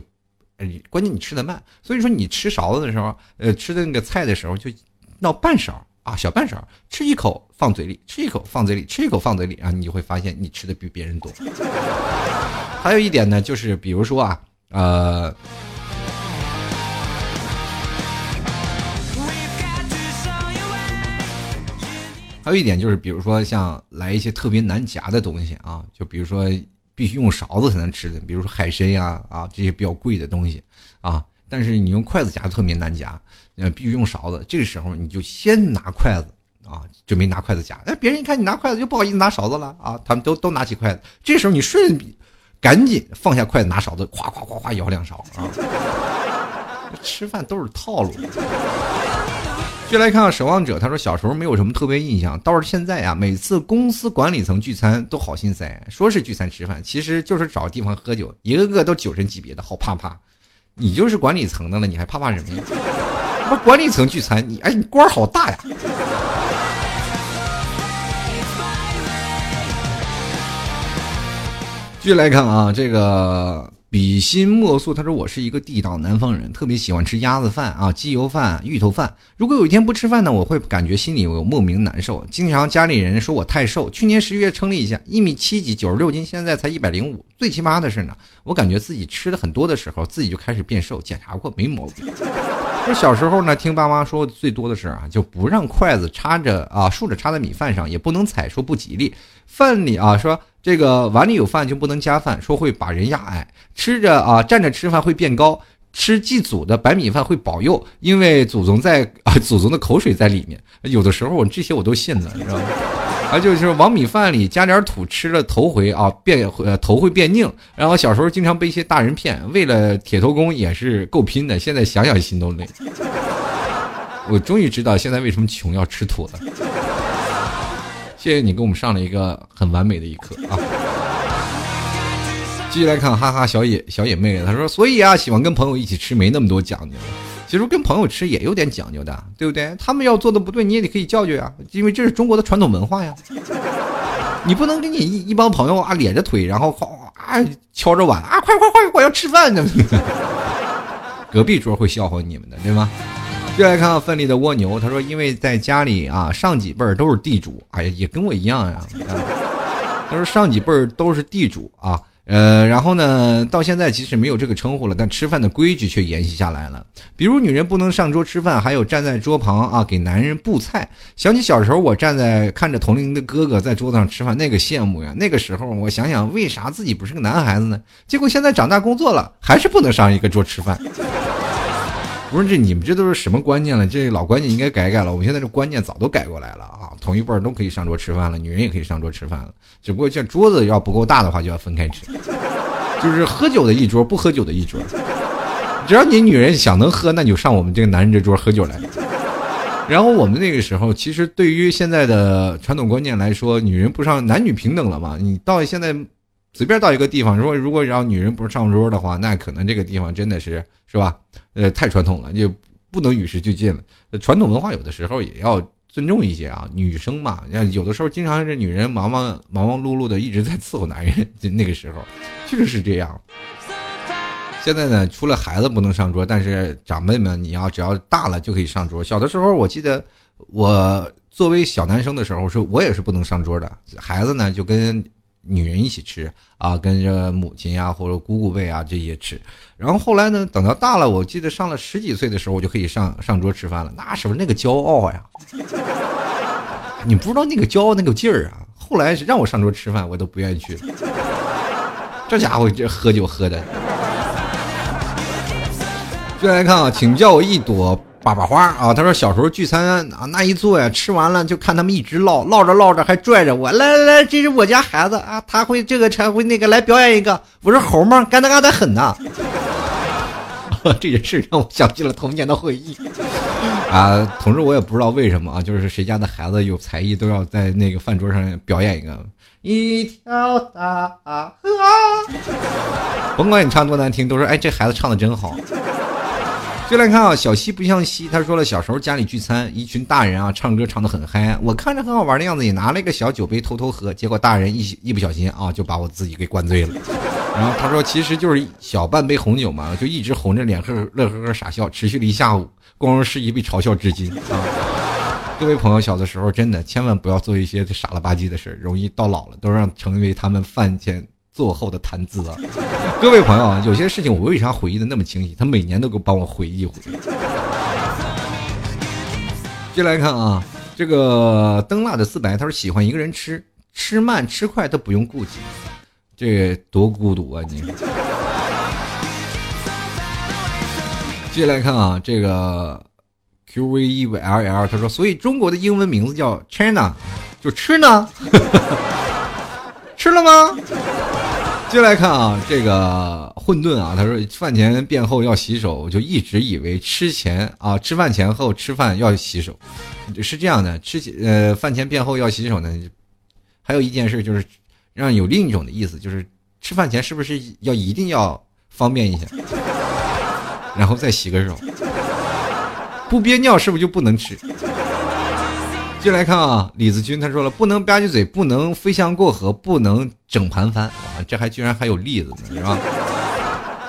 关键你吃的慢，所以说你吃勺子的时候，呃，吃的那个菜的时候就闹半勺啊，小半勺，吃一口放嘴里，吃一口放嘴里，吃一口放嘴里啊，你就会发现你吃的比别人多。还有一点呢，就是比如说啊，呃。还有一点就是，比如说像来一些特别难夹的东西啊，就比如说必须用勺子才能吃的，比如说海参呀啊这些比较贵的东西啊，但是你用筷子夹特别难夹，呃必须用勺子。这个时候你就先拿筷子啊，就没拿筷子夹。哎，别人一看你拿筷子就不好意思拿勺子了啊，他们都都拿起筷子。这时候你顺笔赶紧放下筷子拿勺子，咵咵咵咵舀两勺啊。吃饭都是套路。继续来看看守望者，他说小时候没有什么特别印象，倒是现在啊，每次公司管理层聚餐都好心塞，说是聚餐吃饭，其实就是找地方喝酒，一个个都酒神级别的，好怕怕。你就是管理层的了，你还怕怕什么呀？不，管理层聚餐，你哎，你官好大呀！继续来看啊，这个。比心莫素，他说我是一个地道南方人，特别喜欢吃鸭子饭啊、鸡油饭、芋头饭。如果有一天不吃饭呢，我会感觉心里有莫名难受。经常家里人说我太瘦，去年十一月称了一下，一米七几，九十六斤，现在才一百零五。最奇葩的是呢，我感觉自己吃的很多的时候，自己就开始变瘦，检查过没毛病。说小时候呢，听爸妈说最多的是啊，就不让筷子插着啊，竖着插在米饭上，也不能踩，说不吉利。饭里啊，说。这个碗里有饭就不能加饭，说会把人压矮；吃着啊站着吃饭会变高；吃祭祖的白米饭会保佑，因为祖宗在啊祖宗的口水在里面。有的时候我这些我都信了，你知道吗？啊，就是往米饭里加点土，吃了头回啊变呃头会变硬。然后小时候经常被一些大人骗，为了铁头功也是够拼的。现在想想心都累。我终于知道现在为什么穷要吃土了。谢谢你给我们上了一个很完美的一课啊！继续来看，哈哈，小野小野妹，她说：“所以啊，喜欢跟朋友一起吃，没那么多讲究。其实跟朋友吃也有点讲究的，对不对？他们要做的不对，你也得可以教教呀，因为这是中国的传统文化呀。你不能跟你一一帮朋友啊，咧着腿，然后哗啊敲着碗啊，快快快，我要吃饭呢。隔壁桌会笑话你们的，对吗？”再来看到奋力的蜗牛，他说：“因为在家里啊，上几辈儿都是地主，哎呀，也跟我一样呀。他说上几辈儿都是地主啊，呃，然后呢，到现在即使没有这个称呼了，但吃饭的规矩却沿袭下来了。比如女人不能上桌吃饭，还有站在桌旁啊给男人布菜。想起小时候，我站在看着同龄的哥哥在桌子上吃饭，那个羡慕呀。那个时候，我想想为啥自己不是个男孩子呢？结果现在长大工作了，还是不能上一个桌吃饭。”不是这你们这都是什么观念了？这老观念应该改改了。我们现在这观念早都改过来了啊！同一辈儿都可以上桌吃饭了，女人也可以上桌吃饭了。只不过这桌子要不够大的话，就要分开吃。就是喝酒的一桌，不喝酒的一桌。只要你女人想能喝，那你就上我们这个男人这桌喝酒来。然后我们那个时候，其实对于现在的传统观念来说，女人不上，男女平等了嘛？你到现在。随便到一个地方，如果如果让女人不上桌的话，那可能这个地方真的是是吧？呃，太传统了，就不能与时俱进了。传统文化有的时候也要尊重一些啊，女生嘛，有的时候经常是女人忙忙忙忙碌碌的一直在伺候男人，就那个时候确实是这样。现在呢，除了孩子不能上桌，但是长辈们你要只要大了就可以上桌。小的时候我记得我作为小男生的时候，是我也是不能上桌的，孩子呢就跟。女人一起吃啊，跟着母亲呀或者姑姑辈啊这些吃，然后后来呢，等到大了，我记得上了十几岁的时候，我就可以上上桌吃饭了。那时候那个骄傲呀，你不知道那个骄傲那个劲儿啊。后来让我上桌吃饭，我都不愿意去了。这家伙这喝酒喝的。再来看啊，请叫我一朵。粑粑花啊！他说小时候聚餐啊，那一坐呀，吃完了就看他们一直唠，唠着唠着还拽着我，来来来，这是我家孩子啊，他会这个，他会那个，来表演一个。我说猴吗？干得干得很呐！这件事让我想起了童年的回忆啊。同时我也不知道为什么啊，就是谁家的孩子有才艺都要在那个饭桌上表演一个一条大河。甭管你唱多难听，都说哎，这孩子唱的真好。就来看啊，小西不像西，他说了，小时候家里聚餐，一群大人啊，唱歌唱得很嗨，我看着很好玩的样子，也拿了一个小酒杯偷偷喝，结果大人一一不小心啊，就把我自己给灌醉了。然后他说，其实就是小半杯红酒嘛，就一直红着脸呵乐呵呵傻笑，持续了一下午，光荣事迹被嘲笑至今啊。各位朋友，小的时候真的千万不要做一些傻了吧唧的事容易到老了都让成为他们饭前。坐后的谈资啊，各位朋友，有些事情我为啥回忆的那么清晰？他每年都给我帮我回忆回忆。接来看啊，这个灯蜡的四白，他说喜欢一个人吃，吃慢吃快都不用顾忌，这多孤独啊你。接下来看啊，这个 Q V E V L L，他说，所以中国的英文名字叫 China，就吃呢，吃了吗？接来看啊，这个混沌啊，他说饭前便后要洗手，我就一直以为吃前啊，吃饭前后吃饭要洗手，是这样的，吃呃饭前便后要洗手呢。还有一件事就是，让有另一种的意思，就是吃饭前是不是要一定要方便一下，然后再洗个手，不憋尿是不是就不能吃？接来看啊，李子君他说了，不能吧唧嘴，不能飞翔过河，不能整盘翻。哇，这还居然还有例子呢，是吧？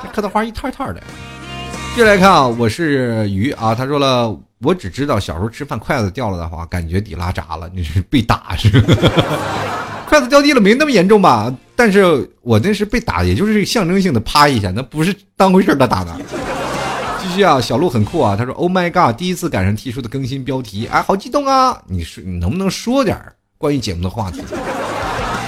这客套话一套一套的。接来看啊，我是鱼啊，他说了，我只知道小时候吃饭筷子掉了的话，感觉底拉闸了，你是被打是？筷子掉地了没那么严重吧？但是我那是被打，也就是象征性的啪一下，那不是当回事的打的。继续啊，小鹿很酷啊，他说：“Oh my god，第一次赶上 T 叔的更新标题，哎，好激动啊！你说你能不能说点关于节目的话题？”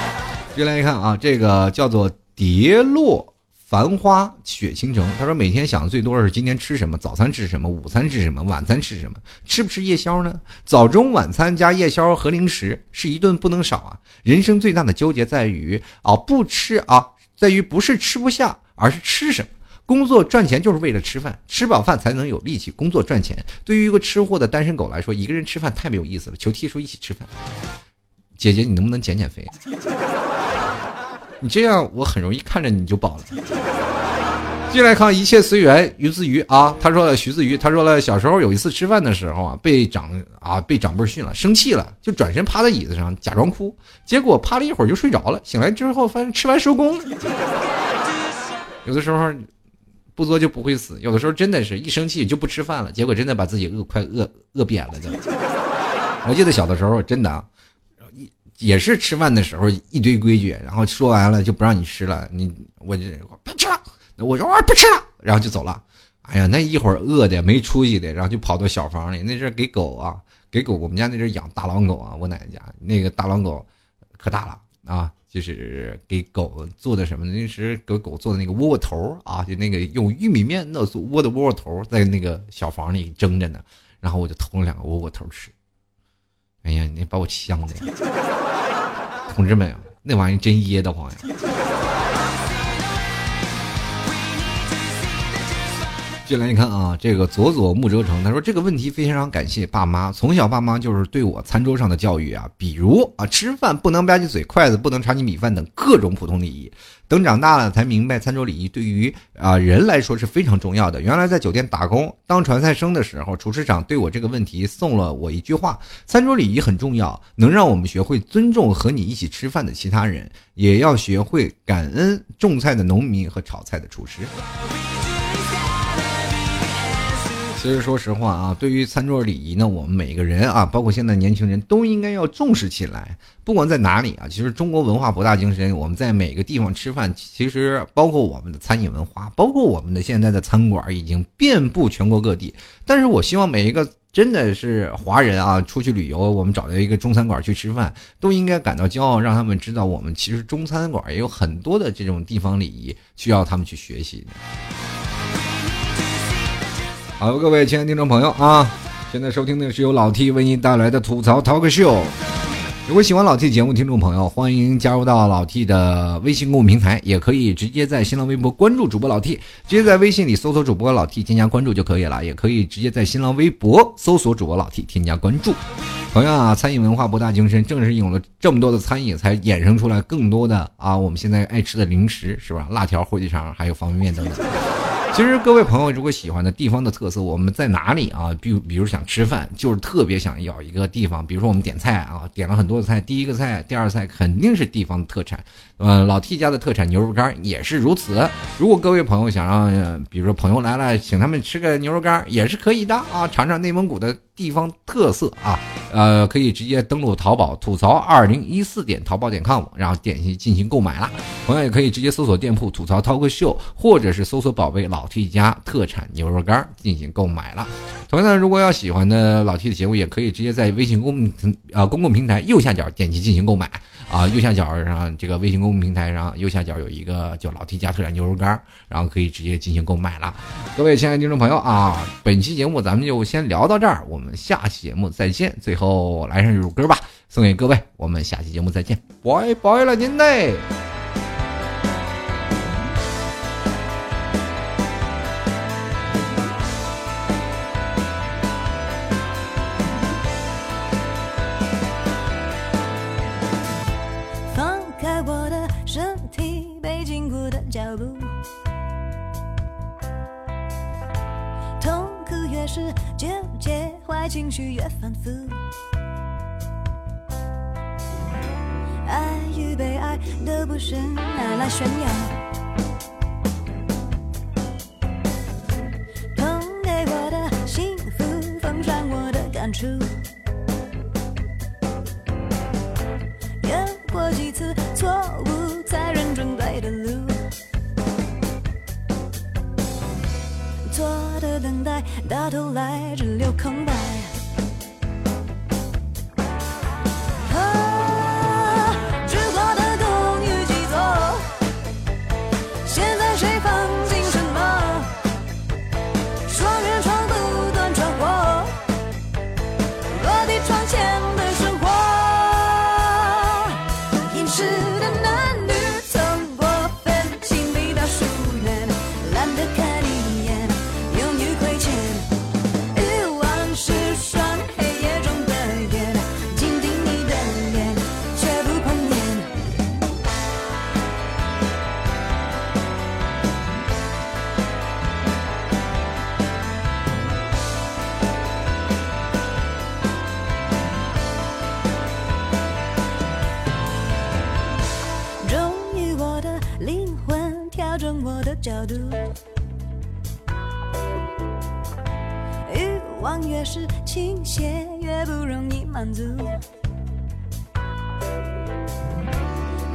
接下来一看啊，这个叫做蝶落。繁花雪倾城，他说每天想的最多的是今天吃什么，早餐吃什么，午餐吃什么，晚餐吃什么，吃不吃夜宵呢？早中晚餐加夜宵和零食是一顿不能少啊！人生最大的纠结在于啊，不吃啊，在于不是吃不下，而是吃什么。工作赚钱就是为了吃饭，吃饱饭才能有力气工作赚钱。对于一个吃货的单身狗来说，一个人吃饭太没有意思了。求 T 叔一起吃饭，姐姐你能不能减减肥？你这样，我很容易看着你就饱了。进来看，一切随缘。于子瑜啊，他说了，徐子瑜，他说了，小时候有一次吃饭的时候啊，被长啊被长辈训了，生气了，就转身趴在椅子上假装哭，结果趴了一会儿就睡着了。醒来之后发现吃完收工。有的时候不作就不会死，有的时候真的是一生气就不吃饭了，结果真的把自己饿快饿饿扁了就。我记得小的时候真的啊。也是吃饭的时候一堆规矩，然后说完了就不让你吃了，你我就不吃了，我说我不吃了，然后就走了。哎呀，那一会儿饿的没出息的，然后就跑到小房里，那是给狗啊，给狗，我们家那是养大狼狗啊，我奶奶家那个大狼狗可大了啊，就是给狗做的什么？那时给狗做的那个窝窝头啊，就那个用玉米面那窝的窝窝头，在那个小房里蒸着呢，然后我就偷了两个窝窝头吃。哎呀，你把我呛的呀！同志们，那玩意真噎得慌呀！进来一看啊，这个佐佐木哲成他说这个问题非常感谢爸妈，从小爸妈就是对我餐桌上的教育啊，比如啊吃饭不能吧唧嘴，筷子不能插进米饭等各种普通礼仪。等长大了才明白，餐桌礼仪对于啊人来说是非常重要的。原来在酒店打工当传菜生的时候，厨师长对我这个问题送了我一句话：餐桌礼仪很重要，能让我们学会尊重和你一起吃饭的其他人，也要学会感恩种菜的农民和炒菜的厨师。其实说实话啊，对于餐桌礼仪呢，我们每个人啊，包括现在年轻人都应该要重视起来。不管在哪里啊，其实中国文化博大精深，我们在每个地方吃饭，其实包括我们的餐饮文化，包括我们的现在的餐馆已经遍布全国各地。但是我希望每一个真的是华人啊，出去旅游，我们找到一个中餐馆去吃饭，都应该感到骄傲，让他们知道我们其实中餐馆也有很多的这种地方礼仪需要他们去学习。好，各位亲爱的听众朋友啊，现在收听的是由老 T 为您带来的吐槽 talk show。如果喜欢老 T 节目，听众朋友欢迎加入到老 T 的微信公众平台，也可以直接在新浪微博关注主播老 T，直接在微信里搜索主播老 T 添加关注就可以了，也可以直接在新浪微博搜索主播老 T 添加关注。同样啊，餐饮文化博大精深，正是有了这么多的餐饮，才衍生出来更多的啊，我们现在爱吃的零食是吧？辣条、火腿肠，还有方便面等等。其实各位朋友，如果喜欢的地方的特色，我们在哪里啊？比比如想吃饭，就是特别想要一个地方。比如说我们点菜啊，点了很多的菜，第一个菜、第二菜肯定是地方的特产。呃，老 T 家的特产牛肉干也是如此。如果各位朋友想让，比如说朋友来了，请他们吃个牛肉干也是可以的啊，尝尝内蒙古的地方特色啊。呃，可以直接登录淘宝吐槽二零一四点淘宝点 com，然后点击进行购买啦。同样也可以直接搜索店铺吐槽 talk 秀或者是搜索宝贝老老 T 家特产牛肉干进行购买了。同样呢，如果要喜欢的老 T 的节目，也可以直接在微信公呃公共平台右下角点击进行购买。啊，右下角上这个微信公众平台上右下角有一个叫老 T 家特产牛肉干，然后可以直接进行购买了。各位亲爱的听众朋友啊，本期节目咱们就先聊到这儿，我们下期节目再见。最后来上一首歌吧，送给各位，我们下期节目再见，拜拜了您嘞。那奶悬崖角度欲望越是倾斜，越不容易满足，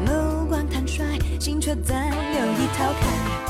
目光坦率，心却在有意逃开。